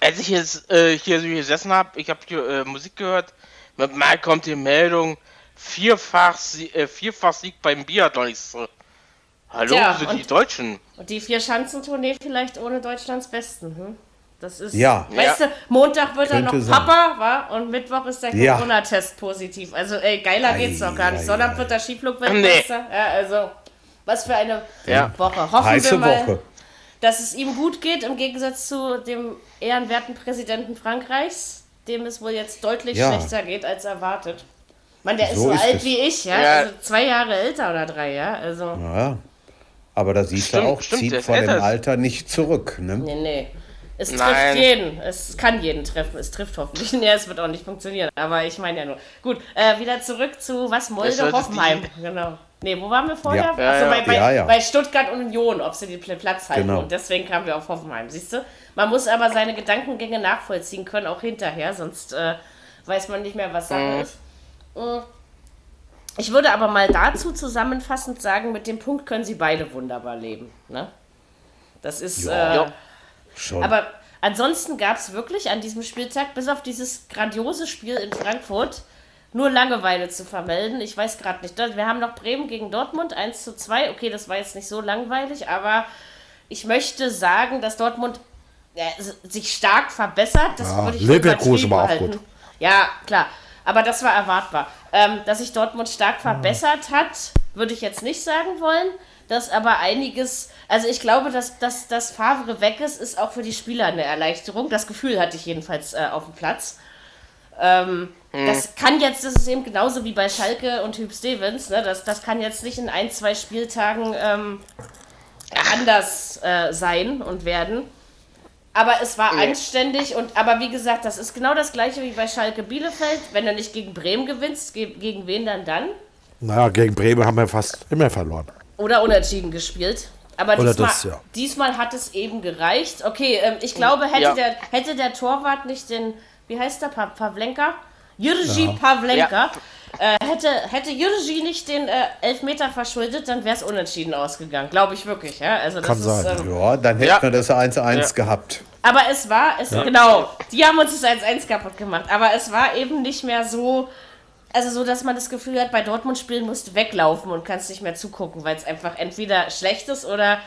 [SPEAKER 4] als ich jetzt äh, hier so gesessen habe, ich habe hier äh, Musik gehört, mit mal kommt die Meldung, vierfach, Sie äh, vierfach Sieg beim Biathlon. Ich so, hallo,
[SPEAKER 2] Tja,
[SPEAKER 4] sind die
[SPEAKER 2] und-
[SPEAKER 4] Deutschen?
[SPEAKER 2] Und die Vier-Schanzentournee vielleicht ohne Deutschlands Besten. Hm? Das ist,
[SPEAKER 3] Ja.
[SPEAKER 2] weißt du, Montag wird er noch
[SPEAKER 3] Könnte sein.
[SPEAKER 2] Papa, war und Mittwoch ist der
[SPEAKER 3] Ja.
[SPEAKER 2] Corona-Test positiv. Also, ey, geiler
[SPEAKER 3] Ei,
[SPEAKER 2] geht's doch gar nicht.
[SPEAKER 3] ei,
[SPEAKER 2] Sonntag
[SPEAKER 3] ei.
[SPEAKER 2] wird der Skiflug-Weltmeister. Ja, also, was für eine
[SPEAKER 4] Ja.
[SPEAKER 2] Woche. Hoffen
[SPEAKER 3] Heiße
[SPEAKER 2] wir mal,
[SPEAKER 3] Woche.
[SPEAKER 2] dass es ihm gut geht, im Gegensatz zu dem ehrenwerten Präsidenten Frankreichs, dem es wohl jetzt deutlich
[SPEAKER 3] Ja.
[SPEAKER 2] schlechter geht als erwartet. Man, der ist
[SPEAKER 3] So
[SPEAKER 2] so
[SPEAKER 3] ist
[SPEAKER 2] alt
[SPEAKER 3] es.
[SPEAKER 2] wie ich, ja?
[SPEAKER 4] Ja.
[SPEAKER 2] Also zwei Jahre älter oder drei, ja? Also,
[SPEAKER 3] Ja. Aber da siehst
[SPEAKER 4] Stimmt,
[SPEAKER 3] du auch,
[SPEAKER 4] stimmt,
[SPEAKER 3] zieht vor dem. Alter nicht zurück. Ne?
[SPEAKER 2] nee, nee. Es trifft
[SPEAKER 4] Nein.
[SPEAKER 2] jeden. Es kann jeden treffen. Es trifft hoffentlich. Ja, es wird auch nicht funktionieren. Aber ich meine ja nur. Gut, äh, wieder zurück zu was Molde Hoffenheim. Genau. Nee, wo waren wir vorher?
[SPEAKER 3] Ja.
[SPEAKER 4] Ja,
[SPEAKER 2] Achso,
[SPEAKER 4] ja.
[SPEAKER 2] bei, bei,
[SPEAKER 3] Ja, ja.
[SPEAKER 2] bei Stuttgart und Union, ob sie den Pl- Platz halten.
[SPEAKER 3] Genau.
[SPEAKER 2] Und deswegen kamen wir auf Hoffenheim. Siehst du? Man muss aber seine Gedankengänge nachvollziehen können, auch hinterher, sonst äh, weiß man nicht mehr, was Sache ist. Mm. Ich würde aber mal dazu zusammenfassend sagen, mit dem Punkt können sie beide wunderbar leben. Ne? Das ist.
[SPEAKER 3] Ja.
[SPEAKER 2] Äh,
[SPEAKER 4] Ja.
[SPEAKER 3] Schon.
[SPEAKER 2] aber ansonsten gab es wirklich an diesem Spieltag, bis auf dieses grandiose Spiel in Frankfurt, nur Langeweile zu vermelden. Ich weiß gerade nicht. Wir haben noch Bremen gegen Dortmund 1 zu 2. Okay, das war jetzt nicht so langweilig, aber ich möchte sagen, dass Dortmund äh, sich stark verbessert. Das
[SPEAKER 5] Ja,
[SPEAKER 2] würde ich
[SPEAKER 5] Leverkusen war auch gut.
[SPEAKER 2] Ja, klar. Aber das war erwartbar. Ähm, dass sich Dortmund stark verbessert hat, würde ich jetzt nicht sagen wollen. Dass aber einiges, also ich glaube, dass, dass, dass Favre weg ist, ist auch für die Spieler eine Erleichterung. Das Gefühl hatte ich jedenfalls äh, auf dem Platz. Ähm, Das kann jetzt, das ist eben genauso wie bei Schalke und Hüb Stevens, ne? das, das kann jetzt nicht in ein, zwei Spieltagen ähm, anders äh, sein und werden. Aber es war anständig und aber wie gesagt, das ist genau das gleiche wie bei Schalke Bielefeld. Wenn du nicht gegen Bremen gewinnst, ge gegen wen dann dann?
[SPEAKER 5] Naja, gegen Bremen haben wir fast immer verloren.
[SPEAKER 2] Oder unentschieden gespielt. Aber diesmal,
[SPEAKER 5] das, ja.
[SPEAKER 2] diesmal hat es eben gereicht. Okay, ähm, ich glaube, hätte,
[SPEAKER 4] Ja.
[SPEAKER 2] der, hätte der Torwart nicht den, wie heißt der, pa Pavlenka? Jirgi Pavlenka. Äh, hätte, hätte Jirgi nicht den äh, Elfmeter verschuldet, dann wäre es unentschieden ausgegangen. Glaube ich wirklich. Ja? Also das
[SPEAKER 5] Kann
[SPEAKER 2] ist,
[SPEAKER 5] sein.
[SPEAKER 2] Ähm,
[SPEAKER 3] ja, dann hätten
[SPEAKER 4] Ja.
[SPEAKER 3] wir das 1-1
[SPEAKER 4] Ja.
[SPEAKER 3] gehabt.
[SPEAKER 2] Aber es war, es, genau, die haben uns das 1-1 kaputt gemacht. Aber es war eben nicht mehr so, also so, dass man das Gefühl hat, bei Dortmund spielen musst du weglaufen und kannst nicht mehr zugucken, weil es einfach entweder schlecht ist oder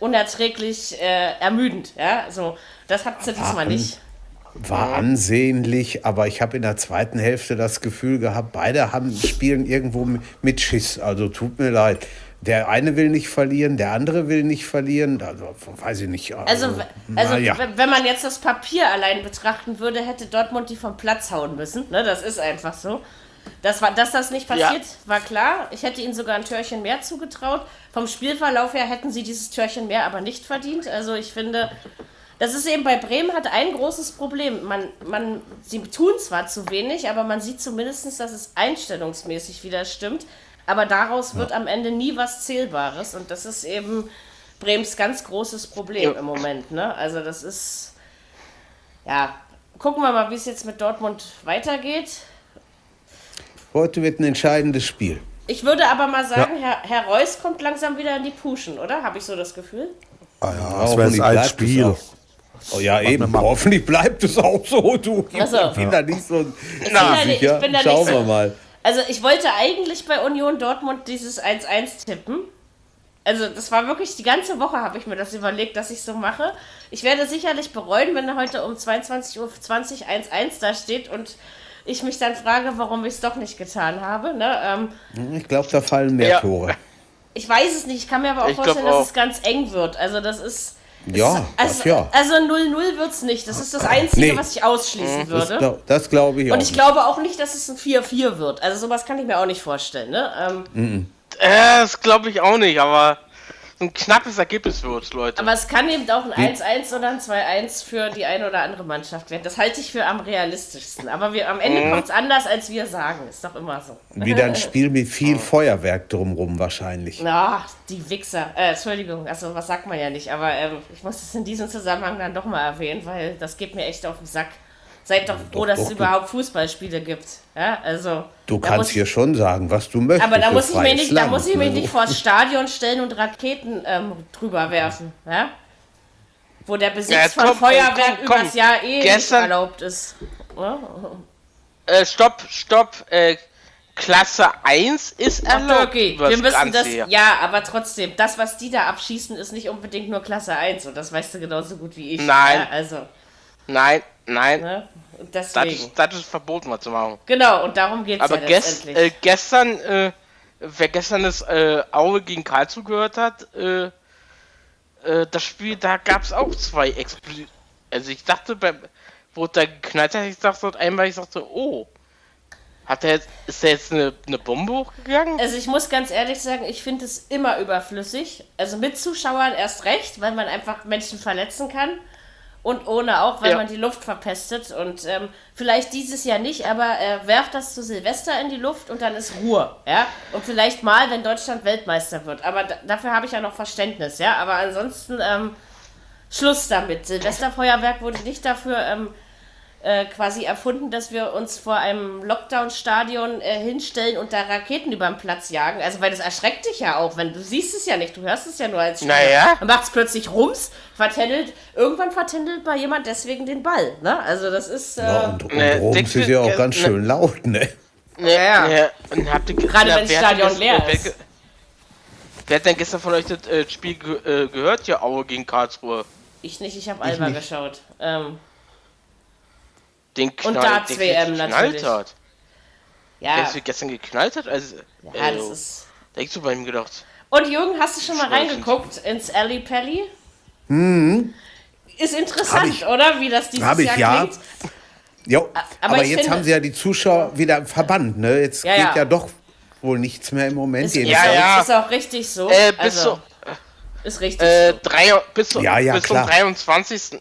[SPEAKER 2] unerträglich äh, ermüdend. Ja, so, das hat sie diesmal nicht.
[SPEAKER 3] War ansehnlich, aber ich habe in der zweiten Hälfte das Gefühl gehabt, beide haben spielen irgendwo mi- mit Schiss. Also tut mir leid. Der eine will nicht verlieren, der andere will nicht verlieren. Also weiß ich nicht.
[SPEAKER 2] Also, also
[SPEAKER 3] naja.
[SPEAKER 2] w- wenn man jetzt das Papier allein betrachten würde, hätte Dortmund die vom Platz hauen müssen. Ne, das ist einfach so. Das war, dass das nicht passiert, war klar. Ich hätte ihnen sogar ein Türchen mehr zugetraut. Vom Spielverlauf her hätten sie dieses Türchen mehr aber nicht verdient. Also ich finde, das ist eben bei Bremen hat ein großes Problem. Man, man, sie tun zwar zu wenig, aber man sieht zumindest, dass es einstellungsmäßig wieder stimmt. Aber daraus wird am Ende nie was Zählbares. Und das ist eben Brems ganz großes Problem
[SPEAKER 4] Ja.
[SPEAKER 2] im Moment. Ne? Also das ist, ja, gucken wir mal, wie es jetzt mit Dortmund weitergeht.
[SPEAKER 3] Heute wird ein entscheidendes Spiel.
[SPEAKER 2] Ich würde aber mal sagen, Herr, Herr Reus kommt langsam wieder in die Puschen, oder? Habe ich so das Gefühl?
[SPEAKER 5] Ah ja, das wäre ein Spiel.
[SPEAKER 3] Oh ja, eben.
[SPEAKER 5] mal.
[SPEAKER 3] Hoffentlich bleibt es auch so, du.
[SPEAKER 2] So.
[SPEAKER 3] Ich bin da nicht so
[SPEAKER 2] bin da nicht-
[SPEAKER 3] sicher.
[SPEAKER 2] ich bin da nicht
[SPEAKER 3] Schauen
[SPEAKER 2] so-
[SPEAKER 3] wir mal.
[SPEAKER 2] Also ich wollte eigentlich bei Union Dortmund dieses 1-1 tippen. Also das war wirklich, die ganze Woche habe ich mir das überlegt, dass ich so mache. Ich werde sicherlich bereuen, wenn er heute um 22.20 Uhr 1-1 da steht und ich mich dann frage, warum ich es doch nicht getan habe. Ne? Ähm,
[SPEAKER 3] Ich glaube, da fallen mehr
[SPEAKER 4] Ja.
[SPEAKER 3] Tore.
[SPEAKER 2] ich weiß es nicht, ich kann mir aber auch
[SPEAKER 4] Ich
[SPEAKER 2] vorstellen, dass
[SPEAKER 4] auch.
[SPEAKER 2] es ganz eng wird. Also das ist...
[SPEAKER 3] Ja, das
[SPEAKER 2] also,
[SPEAKER 3] ja.
[SPEAKER 2] Also 0-0 wird es nicht. Das ist das Einzige,
[SPEAKER 3] Nee.
[SPEAKER 2] was ich ausschließen
[SPEAKER 3] Das,
[SPEAKER 2] würde.
[SPEAKER 3] glaub- das glaube ich auch.
[SPEAKER 2] Und ich glaube auch nicht, dass es ein 4-4 wird. Also sowas kann ich mir auch nicht vorstellen. Ne? Ähm,
[SPEAKER 4] Äh, das glaube ich auch nicht, aber ein knappes Ergebnis wird, Leute.
[SPEAKER 2] aber es kann eben auch ein 1-1 oder ein 2-1 für die eine oder andere Mannschaft werden. Das halte ich für am realistischsten. Aber wir, am Ende kommt es anders, als wir sagen. Ist doch immer so.
[SPEAKER 3] Wieder ein Spiel mit viel Feuerwerk drumrum wahrscheinlich.
[SPEAKER 2] Na, die Wichser. Äh, Entschuldigung, also was sagt man ja nicht. Aber ähm, ich muss es in diesem Zusammenhang dann doch mal erwähnen, weil das geht mir echt auf den Sack. Seid doch froh,
[SPEAKER 3] Doch,
[SPEAKER 2] dass
[SPEAKER 3] doch,
[SPEAKER 2] es
[SPEAKER 3] du-
[SPEAKER 2] überhaupt Fußballspiele gibt. Ja, also.
[SPEAKER 3] Du
[SPEAKER 2] da
[SPEAKER 3] kannst hier schon sagen, was du möchtest.
[SPEAKER 2] Aber da muss ich mir
[SPEAKER 3] freies
[SPEAKER 2] nicht, da
[SPEAKER 3] Land,
[SPEAKER 2] muss ich mich
[SPEAKER 3] ne?
[SPEAKER 2] nicht vors Stadion stellen und Raketen ähm, drüber werfen, ja? Wo der Besitz
[SPEAKER 4] Ja,
[SPEAKER 2] von
[SPEAKER 4] komm,
[SPEAKER 2] Feuerwerk
[SPEAKER 4] komm, komm.
[SPEAKER 2] übers Jahr eh
[SPEAKER 4] Gestern-
[SPEAKER 2] nicht erlaubt ist. Ja?
[SPEAKER 4] Äh, stopp, stopp. Äh, Klasse 1 ist erlaubt.
[SPEAKER 2] okay, wir müssen das.
[SPEAKER 4] hier.
[SPEAKER 2] Ja, aber trotzdem, das, was die da abschießen, ist nicht unbedingt nur Klasse 1 und das weißt du genauso gut wie ich.
[SPEAKER 4] Nein.
[SPEAKER 2] Ja, also.
[SPEAKER 4] Nein, nein.
[SPEAKER 2] Ne? Und
[SPEAKER 4] Das
[SPEAKER 2] deswegen.
[SPEAKER 4] ist, das ist verboten, was zu machen.
[SPEAKER 2] Genau, und darum geht es
[SPEAKER 4] Aber
[SPEAKER 2] ja
[SPEAKER 4] gest, äh, gestern, äh, wer gestern das äh, Aue gegen Karlsruhe gehört hat, äh, äh, das Spiel, da gab es auch zwei Explosionen. Also ich dachte, beim, wo der geknallt hat, ich dachte einmal, ich dachte, oh, hat der jetzt, ist da jetzt eine, eine Bombe hochgegangen?
[SPEAKER 2] Also ich muss ganz ehrlich sagen, ich finde es immer überflüssig. Also mit Zuschauern erst recht, weil man einfach Menschen verletzen kann. Und ohne auch, weil
[SPEAKER 4] Ja.
[SPEAKER 2] man die Luft verpestet. Und ähm, vielleicht dieses Jahr nicht, aber äh, werft das zu Silvester in die Luft und dann ist Ruhe. Ja? Und vielleicht mal, wenn Deutschland Weltmeister wird. Aber da, dafür habe ich ja noch Verständnis. Ja? Aber ansonsten ähm, Schluss damit. Silvesterfeuerwerk wurde nicht dafür ähm, äh, quasi erfunden, dass wir uns vor einem Lockdown-Stadion äh, hinstellen und da Raketen über den Platz jagen. Also, weil das erschreckt dich ja auch, wenn du siehst es ja nicht, du hörst es ja nur als Spieler.
[SPEAKER 4] Naja.
[SPEAKER 2] Dann macht es plötzlich Rums, vertändelt, irgendwann vertändelt mal jemand deswegen den Ball. Ne? Also, das ist. Äh,
[SPEAKER 3] Ja, und, und
[SPEAKER 4] Ne, denkst
[SPEAKER 3] ist
[SPEAKER 4] du,
[SPEAKER 3] ja auch ganz
[SPEAKER 4] ne-
[SPEAKER 3] schön laut, ne?
[SPEAKER 4] Ne,
[SPEAKER 2] ja.
[SPEAKER 4] ne, und habt ihr,
[SPEAKER 2] Gerade wenn das Stadion leer ist.
[SPEAKER 4] Wer hat denn gestern von euch das äh, Spiel ge äh, gehört? Ja, Aue gegen Karlsruhe.
[SPEAKER 2] ich nicht, ich habe Alba
[SPEAKER 3] nicht.
[SPEAKER 2] geschaut. Ähm,
[SPEAKER 4] Den Knall,
[SPEAKER 2] Darts
[SPEAKER 4] den
[SPEAKER 2] WM
[SPEAKER 4] geknallt
[SPEAKER 2] natürlich.
[SPEAKER 4] hat.
[SPEAKER 2] ja,
[SPEAKER 4] Der ist gestern geknallt hat? Also,
[SPEAKER 2] ja,
[SPEAKER 4] äh,
[SPEAKER 2] das ist.
[SPEAKER 4] da hätte ich so bei ihm gedacht.
[SPEAKER 2] Und Jürgen, hast du schon mal reingeguckt ins Alley Pally? Ist interessant,
[SPEAKER 3] ich.
[SPEAKER 2] oder? Wie das dieses
[SPEAKER 3] Hab ich,
[SPEAKER 2] Jahr
[SPEAKER 3] ja.
[SPEAKER 2] klingt.
[SPEAKER 3] Jo,
[SPEAKER 2] aber
[SPEAKER 3] aber, jetzt
[SPEAKER 2] finde-
[SPEAKER 3] haben sie ja die Zuschauer wieder verbannt, ne? Jetzt
[SPEAKER 2] Ja,
[SPEAKER 3] geht
[SPEAKER 2] ja.
[SPEAKER 3] ja doch wohl nichts mehr im Moment.
[SPEAKER 2] Ist.
[SPEAKER 4] Ja,
[SPEAKER 2] ist,
[SPEAKER 4] ja.
[SPEAKER 2] ist auch richtig so.
[SPEAKER 4] Äh, bis,
[SPEAKER 2] also,
[SPEAKER 4] zu,
[SPEAKER 2] ist richtig
[SPEAKER 4] äh,
[SPEAKER 2] so.
[SPEAKER 4] drei, bis, zu,
[SPEAKER 3] Ja, ja,
[SPEAKER 4] bis zum
[SPEAKER 3] klar.
[SPEAKER 4] 23.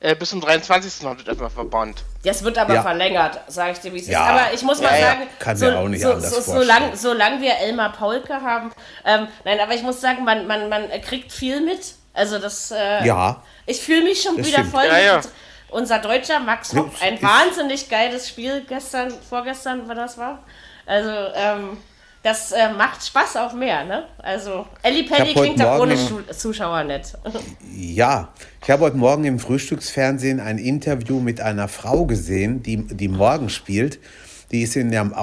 [SPEAKER 4] Äh, bis zum 23. haben sie das einfach verbannt.
[SPEAKER 2] Das wird aber
[SPEAKER 3] Ja.
[SPEAKER 2] verlängert, sage ich dir, wie es
[SPEAKER 3] Ja.
[SPEAKER 2] ist. Aber ich muss mal
[SPEAKER 4] Ja, ja.
[SPEAKER 2] sagen,
[SPEAKER 3] Kann
[SPEAKER 2] so,
[SPEAKER 3] auch nicht
[SPEAKER 2] so,
[SPEAKER 3] anders
[SPEAKER 2] so,
[SPEAKER 3] vorstellen.
[SPEAKER 2] solange solang wir Elmar Paulke haben, ähm, nein, aber ich muss sagen, man, man, man kriegt viel mit. Also das, äh,
[SPEAKER 3] Ja,
[SPEAKER 2] ich fühle mich schon
[SPEAKER 3] Das
[SPEAKER 2] wieder
[SPEAKER 3] stimmt.
[SPEAKER 2] voll
[SPEAKER 4] Ja, ja.
[SPEAKER 2] mit unser Deutscher Max Hopp, ein wahnsinnig geiles Spiel gestern, vorgestern, wann das war. Also, ähm, das äh, macht Spaß auch mehr, ne? Also, Elli Pelli
[SPEAKER 3] hab heute
[SPEAKER 2] klingt auch ohne Zuschauer nett.
[SPEAKER 3] ja. Ich habe heute Morgen im Frühstücksfernsehen ein Interview mit einer Frau gesehen, die, die morgen spielt. Die ist in, Jam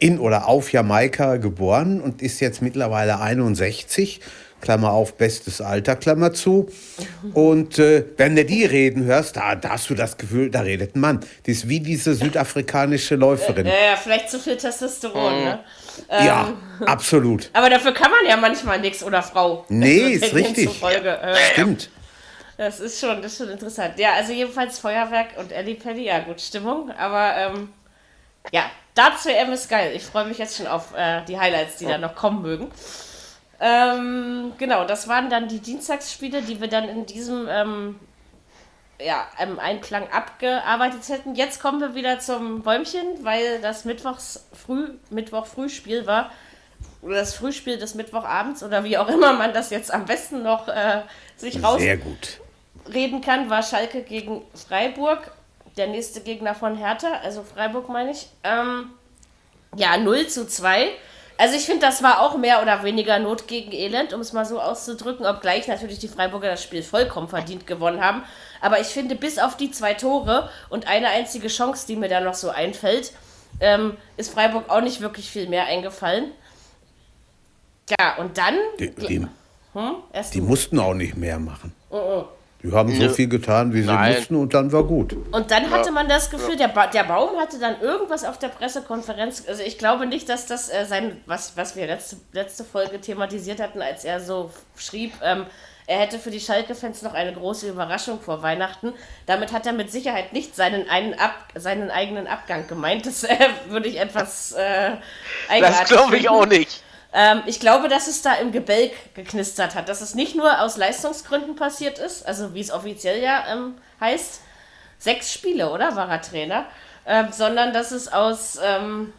[SPEAKER 3] in oder auf Jamaika geboren und ist jetzt mittlerweile 61. Klammer auf, bestes Alter, Klammer zu. Und äh, wenn du die reden hörst, da, da hast du das Gefühl, da redet ein Mann. Die ist wie diese südafrikanische Läuferin.
[SPEAKER 2] Ja, ja, vielleicht zu viel Testosteron, ne?
[SPEAKER 3] Ja, absolut.
[SPEAKER 2] Aber dafür kann man ja manchmal nichts oder Frau.
[SPEAKER 3] Nee, ist richtig.
[SPEAKER 2] Äh,
[SPEAKER 3] Stimmt.
[SPEAKER 2] das ist schon, das ist schon interessant. Ja, also jedenfalls Feuerwerk und Ellie Pelli, ja gut, Stimmung. Aber ähm, ja, Darts WM ist geil. Ich freue mich jetzt schon auf äh, die Highlights, die da noch kommen mögen. Ähm, genau, das waren dann die Dienstagsspiele, die wir dann in diesem ähm, ja, im Einklang abgearbeitet hätten. Jetzt kommen wir wieder zum Bäumchen, weil das Mittwochs früh, Mittwoch Frühspiel war. Oder das Frühspiel des Mittwochabends oder wie auch immer man das jetzt am besten noch äh, sich rausreden kann, war Schalke gegen Freiburg. Der nächste Gegner von Hertha, also Freiburg meine ich. Ähm, ja, 0 zu 2. Also ich finde, das war auch mehr oder weniger Not gegen Elend, um es mal so auszudrücken, obgleich natürlich die Freiburger das Spiel vollkommen verdient gewonnen haben. Aber ich finde, bis auf die zwei Tore und eine einzige Chance, die mir da noch so einfällt, ähm, ist Freiburg auch nicht wirklich viel mehr eingefallen. Ja, und dann...
[SPEAKER 3] Die, die,
[SPEAKER 2] hm, erst
[SPEAKER 3] die mussten auch nicht mehr machen.
[SPEAKER 2] Oh,
[SPEAKER 3] Die haben so viel getan, wie sie
[SPEAKER 4] Nein.
[SPEAKER 3] mussten und dann war gut.
[SPEAKER 2] Und dann hatte man das Gefühl, der, ba der Baum hatte dann irgendwas auf der Pressekonferenz. Also ich glaube nicht, dass das äh, sein, was, was wir letzte, letzte Folge thematisiert hatten, als er so schrieb, ähm, er hätte für die Schalke-Fans noch eine große Überraschung vor Weihnachten. Damit hat er mit Sicherheit nicht seinen, einen Ab seinen eigenen Abgang gemeint. Das äh, würde ich etwas äh,
[SPEAKER 4] Das glaube ich
[SPEAKER 2] finden.
[SPEAKER 4] auch nicht.
[SPEAKER 2] Ähm, ich glaube, dass es da im Gebälk geknistert hat, dass es nicht nur aus Leistungsgründen passiert ist, also wie es offiziell ja ähm, heißt, sechs Spiele, oder war er Trainer, ähm, sondern dass es aus, ähm,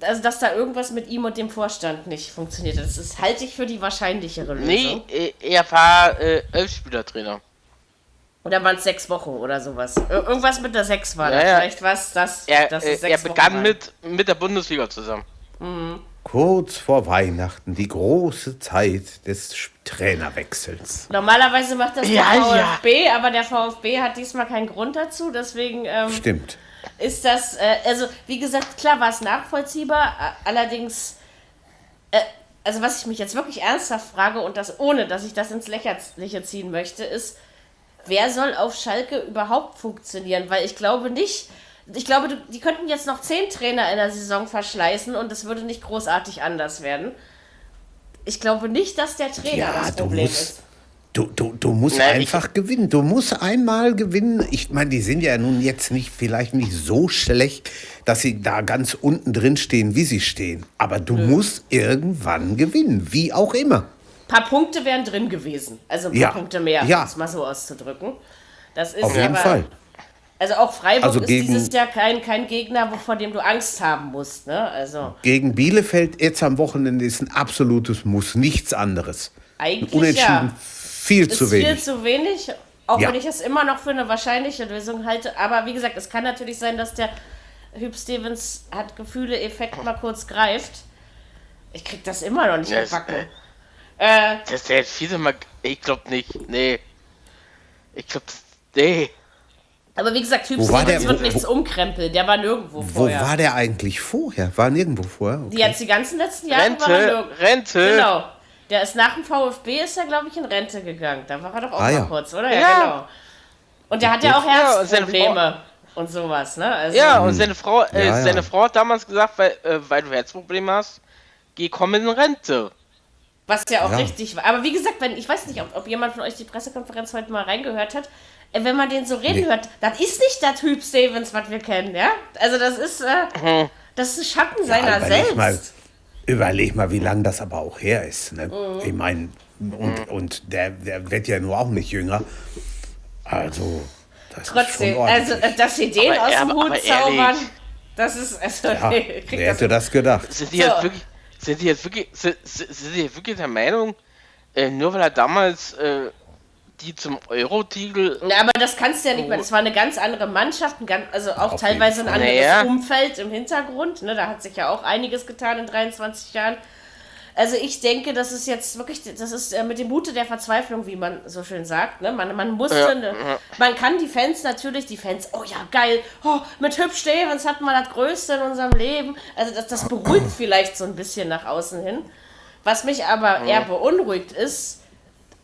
[SPEAKER 2] also dass da irgendwas mit ihm und dem Vorstand nicht funktioniert. hat. Das ist, halte ich für die wahrscheinlichere Lösung.
[SPEAKER 4] Nee, äh, er war äh, Elfspielertrainer.
[SPEAKER 2] Oder waren es sechs Wochen oder sowas? Ir irgendwas mit der sechs war
[SPEAKER 4] Ja,
[SPEAKER 2] da.
[SPEAKER 4] ja.
[SPEAKER 2] Vielleicht war es das,
[SPEAKER 4] Er,
[SPEAKER 2] dass
[SPEAKER 4] äh,
[SPEAKER 2] es
[SPEAKER 4] er
[SPEAKER 2] sechs Wochen
[SPEAKER 4] begann
[SPEAKER 2] waren.
[SPEAKER 4] mit, mit der Bundesliga zusammen.
[SPEAKER 3] Kurz vor Weihnachten, die große Zeit des Trainerwechsels.
[SPEAKER 2] Normalerweise macht das der
[SPEAKER 4] ja.
[SPEAKER 2] VfB, aber der VfB hat diesmal keinen Grund dazu, deswegen ähm,
[SPEAKER 3] Stimmt.
[SPEAKER 2] Ist das, äh, also wie gesagt, klar war es nachvollziehbar, a- allerdings, äh, also was ich mich jetzt wirklich ernsthaft frage und das ohne, dass ich das ins Lächerliche ziehen möchte, ist, wer soll auf Schalke überhaupt funktionieren? Weil ich glaube nicht, ich glaube, die könnten jetzt noch zehn Trainer in der Saison verschleißen und es würde nicht großartig anders werden. Ich glaube nicht, dass der Trainer
[SPEAKER 3] Ja,
[SPEAKER 2] das Problem
[SPEAKER 3] musst,
[SPEAKER 2] ist.
[SPEAKER 3] Du, du, du musst
[SPEAKER 4] Nein, ich-
[SPEAKER 3] einfach gewinnen. Du musst einmal gewinnen. Ich meine, die sind ja nun jetzt nicht, vielleicht nicht so schlecht, dass sie da ganz unten drin stehen, wie sie stehen. Aber du musst irgendwann gewinnen, wie auch immer.
[SPEAKER 2] Ein paar Punkte wären drin gewesen. Also ein paar
[SPEAKER 3] Ja.
[SPEAKER 2] Punkte mehr,
[SPEAKER 3] Ja.
[SPEAKER 2] um es mal so auszudrücken. Das ist
[SPEAKER 3] Auf jeden
[SPEAKER 2] aber,
[SPEAKER 3] Fall.
[SPEAKER 2] Also auch Freiburg
[SPEAKER 3] Also
[SPEAKER 2] ist dieses Jahr kein, kein Gegner, vor dem du Angst haben musst. Ne? Also
[SPEAKER 3] Gegen Bielefeld jetzt am Wochenende ist ein absolutes Muss, nichts anderes.
[SPEAKER 2] eigentlich
[SPEAKER 3] Unentschieden
[SPEAKER 2] ja.
[SPEAKER 3] Viel
[SPEAKER 2] ist
[SPEAKER 3] zu
[SPEAKER 2] viel
[SPEAKER 3] wenig.
[SPEAKER 2] zu wenig, auch
[SPEAKER 3] Ja.
[SPEAKER 2] wenn ich es immer noch für eine wahrscheinliche Lösung halte. Aber wie gesagt, es kann natürlich sein, dass der Hüb Stevens hat Gefühle-Effekt mal kurz greift. Ich krieg das immer noch nicht gebacken. Äh,
[SPEAKER 4] Das ist der Mag Ich glaub nicht. Nee. Ich glaub. Nee.
[SPEAKER 2] aber wie gesagt, Hüb
[SPEAKER 3] Wo war
[SPEAKER 2] Stevens wird
[SPEAKER 3] wo-
[SPEAKER 2] nichts umkrempeln. Der war nirgendwo
[SPEAKER 3] Wo
[SPEAKER 2] vorher.
[SPEAKER 3] war der eigentlich vorher? War nirgendwo vorher?
[SPEAKER 2] Die
[SPEAKER 3] Okay.
[SPEAKER 2] jetzt die ganzen letzten Jahre war er
[SPEAKER 4] Rente.
[SPEAKER 2] nirg-
[SPEAKER 4] Rente.
[SPEAKER 2] Genau. Der ist nach dem VfB ist er, glaube ich, in Rente gegangen. Da war er doch auch
[SPEAKER 3] Ah,
[SPEAKER 2] mal
[SPEAKER 3] ja.
[SPEAKER 2] kurz, oder?
[SPEAKER 4] Ja.
[SPEAKER 2] genau. Und der hat ja auch
[SPEAKER 4] Ja,
[SPEAKER 2] Herzprobleme und sowas, ne? Also,
[SPEAKER 4] Ja, und seine Frau, äh,
[SPEAKER 3] Ja, ja.
[SPEAKER 4] seine Frau hat damals gesagt, weil, äh, weil du Herzprobleme hast, geh komm in Rente.
[SPEAKER 2] Was ja auch
[SPEAKER 3] Ja.
[SPEAKER 2] richtig war. Aber wie gesagt, wenn, ich weiß nicht, ob, ob jemand von euch die Pressekonferenz heute mal reingehört hat. äh, Wenn man den so reden
[SPEAKER 3] Nee.
[SPEAKER 2] hört, das ist nicht der Typ Stevens, was wir kennen, ja? Also das ist, äh, das ist ein Schatten seiner selbst.
[SPEAKER 3] Überleg mal, wie lange das aber auch her ist. Ne?
[SPEAKER 2] Mhm.
[SPEAKER 3] Ich meine, und, und der, der wird ja nur auch nicht jünger. Also, das ist
[SPEAKER 2] Trotzdem, also äh, dass sie den
[SPEAKER 4] Aber-
[SPEAKER 2] aus dem
[SPEAKER 4] aber-
[SPEAKER 2] Hut
[SPEAKER 4] aber
[SPEAKER 2] zaubern, das ist, also,
[SPEAKER 3] ja,
[SPEAKER 2] nee,
[SPEAKER 3] wer
[SPEAKER 2] das
[SPEAKER 3] hätte das gedacht?
[SPEAKER 4] Sind die
[SPEAKER 2] So.
[SPEAKER 4] jetzt wirklich, sind die jetzt wirklich, sind, sind sind die jetzt wirklich der Meinung, äh, nur weil er damals äh, die zum Euro-Titel
[SPEAKER 2] Na, aber das kannst du ja nicht mehr. Das war eine ganz andere Mannschaft, ein ganz, also auch
[SPEAKER 3] Auf
[SPEAKER 2] teilweise ein anderes
[SPEAKER 4] Naja.
[SPEAKER 2] Umfeld im Hintergrund. Ne? Da hat sich ja auch einiges getan in 23 Jahren. Also ich denke, das ist jetzt wirklich, das ist äh, mit dem Mute der Verzweiflung, wie man so schön sagt. Ne? Man, man musste,
[SPEAKER 4] Ja,
[SPEAKER 2] ne,
[SPEAKER 4] ja.
[SPEAKER 2] man kann die Fans natürlich, die Fans, oh ja, geil, oh, mit Hübsch Stevens hatten wir das Größte in unserem Leben. Also das, das beruhigt vielleicht so ein bisschen nach außen hin. Was mich aber eher beunruhigt ist,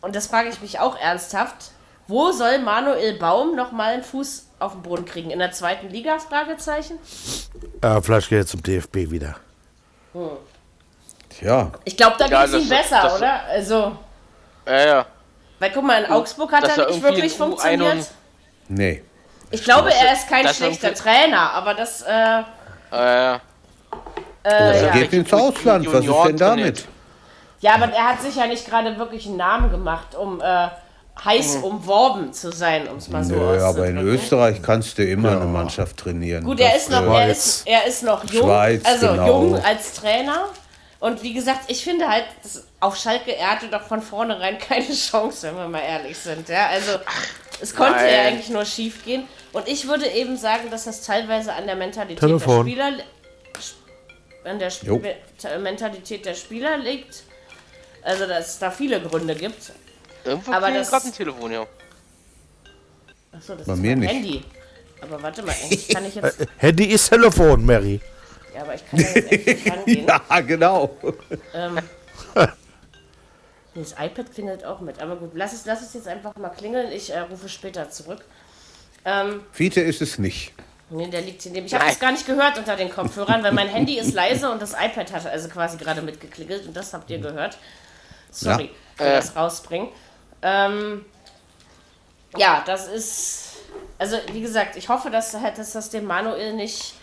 [SPEAKER 2] und das frage ich mich auch ernsthaft, wo soll Manuel Baum noch mal einen Fuß auf den Boden kriegen? In der zweiten Liga? Fragezeichen.
[SPEAKER 5] Äh, vielleicht geht er zum DFB wieder.
[SPEAKER 3] Tja,
[SPEAKER 2] Ich glaube, da
[SPEAKER 4] Ja,
[SPEAKER 2] geht es ihm besser,
[SPEAKER 4] das-
[SPEAKER 2] oder? Also,
[SPEAKER 4] Ja, ja.
[SPEAKER 2] weil guck mal, in Augsburg hat er nicht wirklich
[SPEAKER 4] in U1
[SPEAKER 2] funktioniert.
[SPEAKER 3] nee.
[SPEAKER 2] Ich glaube, er ist kein
[SPEAKER 4] er
[SPEAKER 2] schlechter Trainer, aber das, äh,
[SPEAKER 4] Äh,
[SPEAKER 3] Oder
[SPEAKER 2] äh,
[SPEAKER 3] er
[SPEAKER 2] ja.
[SPEAKER 3] geht ins Ausland. Was ist denn damit?
[SPEAKER 2] Ja, aber er hat sich ja nicht gerade wirklich einen Namen gemacht, um äh, heiß umworben zu sein, um es mal so
[SPEAKER 3] Nö, aber in
[SPEAKER 2] auszudrücken.
[SPEAKER 3] Österreich kannst du immer eine Mannschaft trainieren.
[SPEAKER 2] Gut, er ist noch,
[SPEAKER 3] äh,
[SPEAKER 2] er ist, er ist noch jung,
[SPEAKER 3] Schweiz,
[SPEAKER 2] also
[SPEAKER 3] genau.
[SPEAKER 2] jung als Trainer. Und wie gesagt, ich finde halt, auf Schalke, er hatte doch von vornherein keine Chance, wenn wir mal ehrlich sind. Ja? Also es konnte
[SPEAKER 4] Nein.
[SPEAKER 2] ja eigentlich nur schief gehen. Und ich würde eben sagen, dass das teilweise an der Mentalität
[SPEAKER 5] Telefon.
[SPEAKER 2] der Spieler an der Sp
[SPEAKER 3] Jo.
[SPEAKER 2] Mentalität der Spieler liegt. Also dass es da viele Gründe gibt.
[SPEAKER 4] Irgendwo
[SPEAKER 2] Aber das-
[SPEAKER 4] gerade ein Telefon, ja.
[SPEAKER 2] Achso, das
[SPEAKER 3] Bei
[SPEAKER 2] ist
[SPEAKER 3] mir
[SPEAKER 2] mein
[SPEAKER 3] nicht.
[SPEAKER 2] Handy. Aber warte mal, eigentlich kann ich jetzt.
[SPEAKER 5] Handy ist Telefon, Mary.
[SPEAKER 2] Ja, aber ich kann da jetzt echt nicht rangehen.
[SPEAKER 3] Ja, genau.
[SPEAKER 2] Ähm, nee, das iPad klingelt auch mit. Aber gut, lass es, lass es jetzt einfach mal klingeln. Ich äh, rufe später zurück. Ähm,
[SPEAKER 3] Fiete ist es nicht.
[SPEAKER 2] nee, der liegt hier neben. Ich habe das gar nicht gehört unter den Kopfhörern, weil mein Handy ist leise und das iPad hat also quasi gerade mitgeklingelt und das habt ihr gehört. Sorry, für
[SPEAKER 4] Äh.
[SPEAKER 2] das rausbringen. Ähm, ja, das ist. Also, wie gesagt, ich hoffe, dass, halt, dass das dem Manuel nicht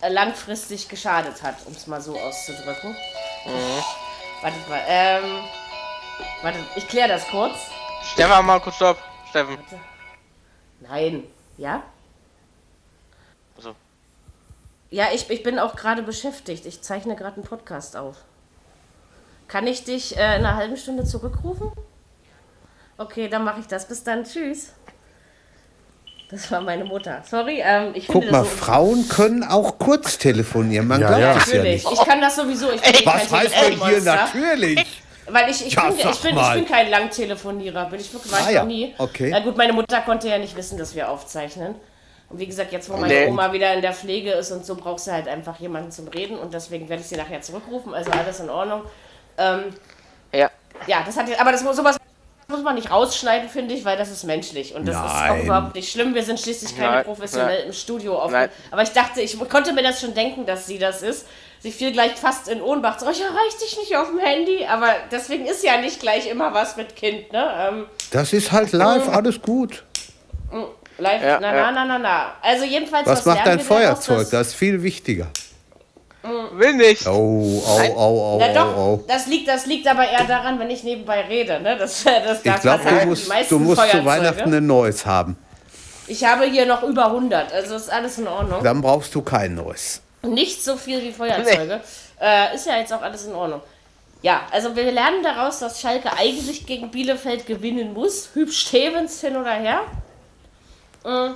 [SPEAKER 2] äh, langfristig geschadet hat, um es mal so auszudrücken. Wartet mal, ähm. Warte, ich kläre das kurz.
[SPEAKER 4] Stefan, mal kurz stopp. Steffen.
[SPEAKER 2] Nein. Ja?
[SPEAKER 4] Also,
[SPEAKER 2] Ja, ich, ich bin auch gerade beschäftigt. Ich zeichne gerade einen Podcast auf. Kann ich dich äh, in einer halben Stunde zurückrufen? Okay, dann mache ich das. Bis dann. Tschüss. Das war meine Mutter. Sorry, ähm, ich finde
[SPEAKER 3] Guck mal,
[SPEAKER 2] das so.
[SPEAKER 3] Frauen können auch kurz telefonieren. Man
[SPEAKER 5] Ja,
[SPEAKER 3] glaubt
[SPEAKER 5] ja.
[SPEAKER 3] es ja
[SPEAKER 2] Natürlich.
[SPEAKER 3] nicht.
[SPEAKER 2] Ich kann das sowieso. Ich bin eh
[SPEAKER 3] Was heißt denn hier natürlich?
[SPEAKER 2] Weil ich, ich,
[SPEAKER 3] Ja,
[SPEAKER 2] bin, ich, bin, ich
[SPEAKER 3] mal.
[SPEAKER 2] bin kein Langtelefonierer. Bin ich wirklich, war
[SPEAKER 3] Ah
[SPEAKER 2] ich
[SPEAKER 3] ja,
[SPEAKER 2] noch nie.
[SPEAKER 3] okay.
[SPEAKER 2] Na gut, meine Mutter konnte ja nicht wissen, dass wir aufzeichnen. Und wie gesagt, jetzt wo meine
[SPEAKER 4] Nee.
[SPEAKER 2] Oma wieder in der Pflege ist und so, braucht sie halt einfach jemanden zum Reden. Und deswegen werde ich sie nachher zurückrufen. Also alles in Ordnung. Ähm,
[SPEAKER 4] ja.
[SPEAKER 2] ja, das hat jetzt, aber das muss sowas muss man nicht rausschneiden, finde ich, weil das ist menschlich. Und das ist auch
[SPEAKER 3] Nein.
[SPEAKER 2] überhaupt nicht schlimm. Wir sind schließlich keine
[SPEAKER 4] Nein,
[SPEAKER 2] professionell
[SPEAKER 4] nein.
[SPEAKER 2] im Studio auf.
[SPEAKER 4] Nein.
[SPEAKER 2] Aber ich dachte, ich konnte mir das schon denken, dass sie das ist. Sie fiel gleich fast in Ohnmacht. So, ich erreiche dich nicht auf dem Handy. Aber deswegen ist ja nicht gleich immer was mit Kind, ne? Ähm,
[SPEAKER 3] Das ist halt live, alles gut.
[SPEAKER 2] live,
[SPEAKER 4] Ja,
[SPEAKER 2] na,
[SPEAKER 4] ja.
[SPEAKER 2] na, na, na, na. Also jedenfalls,
[SPEAKER 3] Was macht
[SPEAKER 2] lernen
[SPEAKER 3] dein Feuerzeug? Das ist viel wichtiger.
[SPEAKER 4] Will nicht.
[SPEAKER 3] Oh, au,
[SPEAKER 4] Nein.
[SPEAKER 3] au, au,
[SPEAKER 2] Na
[SPEAKER 3] au,
[SPEAKER 2] doch,
[SPEAKER 3] au.
[SPEAKER 2] das liegt, das liegt aber eher daran, wenn ich nebenbei rede. Ne? Das, das
[SPEAKER 3] Ich
[SPEAKER 2] darf
[SPEAKER 3] glaube, du musst, du musst zu. Weihnachten ein neues haben.
[SPEAKER 2] Ich habe hier noch über 100, also ist alles in Ordnung.
[SPEAKER 3] Dann brauchst du kein neues.
[SPEAKER 2] Nicht so viel wie Feuerzeuge. Äh, ist ja jetzt auch alles in Ordnung. Ja, also wir lernen daraus, dass Schalke eigentlich gegen Bielefeld gewinnen muss. Hübsch Stevens hin oder her. Mm.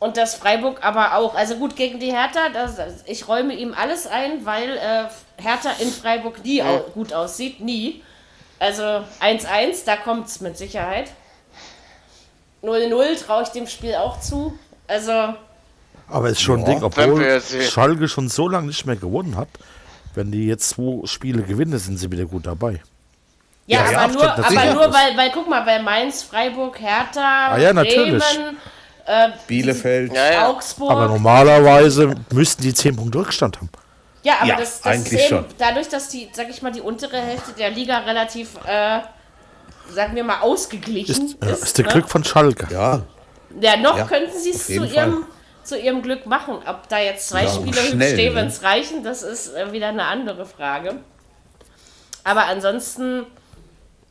[SPEAKER 2] Und das Freiburg aber auch. Also gut, gegen die Hertha, das, ich räume ihm alles ein, weil äh, Hertha in Freiburg nie au gut aussieht. Nie. Also 1-1, da kommt es mit Sicherheit. 0-0 traue ich dem Spiel auch zu. Also
[SPEAKER 5] Aber ist schon ein
[SPEAKER 3] Ja,
[SPEAKER 5] Ding, obwohl. Schalke schon so lange nicht mehr gewonnen hat. Wenn die jetzt zwei Spiele gewinnen, sind sie wieder gut dabei.
[SPEAKER 2] Ja,
[SPEAKER 3] Ja,
[SPEAKER 2] aber
[SPEAKER 3] ja,
[SPEAKER 2] nur, aber nur weil, weil, guck mal, bei Mainz, Freiburg, Hertha,
[SPEAKER 5] Ah ja, natürlich.
[SPEAKER 2] Bremen, äh,
[SPEAKER 3] Bielefeld.
[SPEAKER 4] Ja, ja.
[SPEAKER 2] Augsburg.
[SPEAKER 5] Aber normalerweise müssten die 10 Punkte Rückstand haben.
[SPEAKER 2] ja, aber
[SPEAKER 3] Ja,
[SPEAKER 2] das, das
[SPEAKER 3] eigentlich
[SPEAKER 2] ist eben,
[SPEAKER 3] schon.
[SPEAKER 2] dadurch, dass die, sag ich mal, die untere Hälfte der Liga relativ, äh, sagen wir mal, ausgeglichen
[SPEAKER 5] Ist,
[SPEAKER 2] ist.
[SPEAKER 5] ja, ist der
[SPEAKER 2] ne?
[SPEAKER 5] Glück von Schalke.
[SPEAKER 3] Ja,
[SPEAKER 2] Ja, noch
[SPEAKER 3] Ja,
[SPEAKER 2] könnten sie es zu ihrem, zu ihrem Glück machen. Ob da jetzt zwei
[SPEAKER 3] Ja,
[SPEAKER 2] Spiele Hüb
[SPEAKER 3] schnell, ne?
[SPEAKER 2] Stevens reichen, das ist äh, wieder eine andere Frage. Aber ansonsten,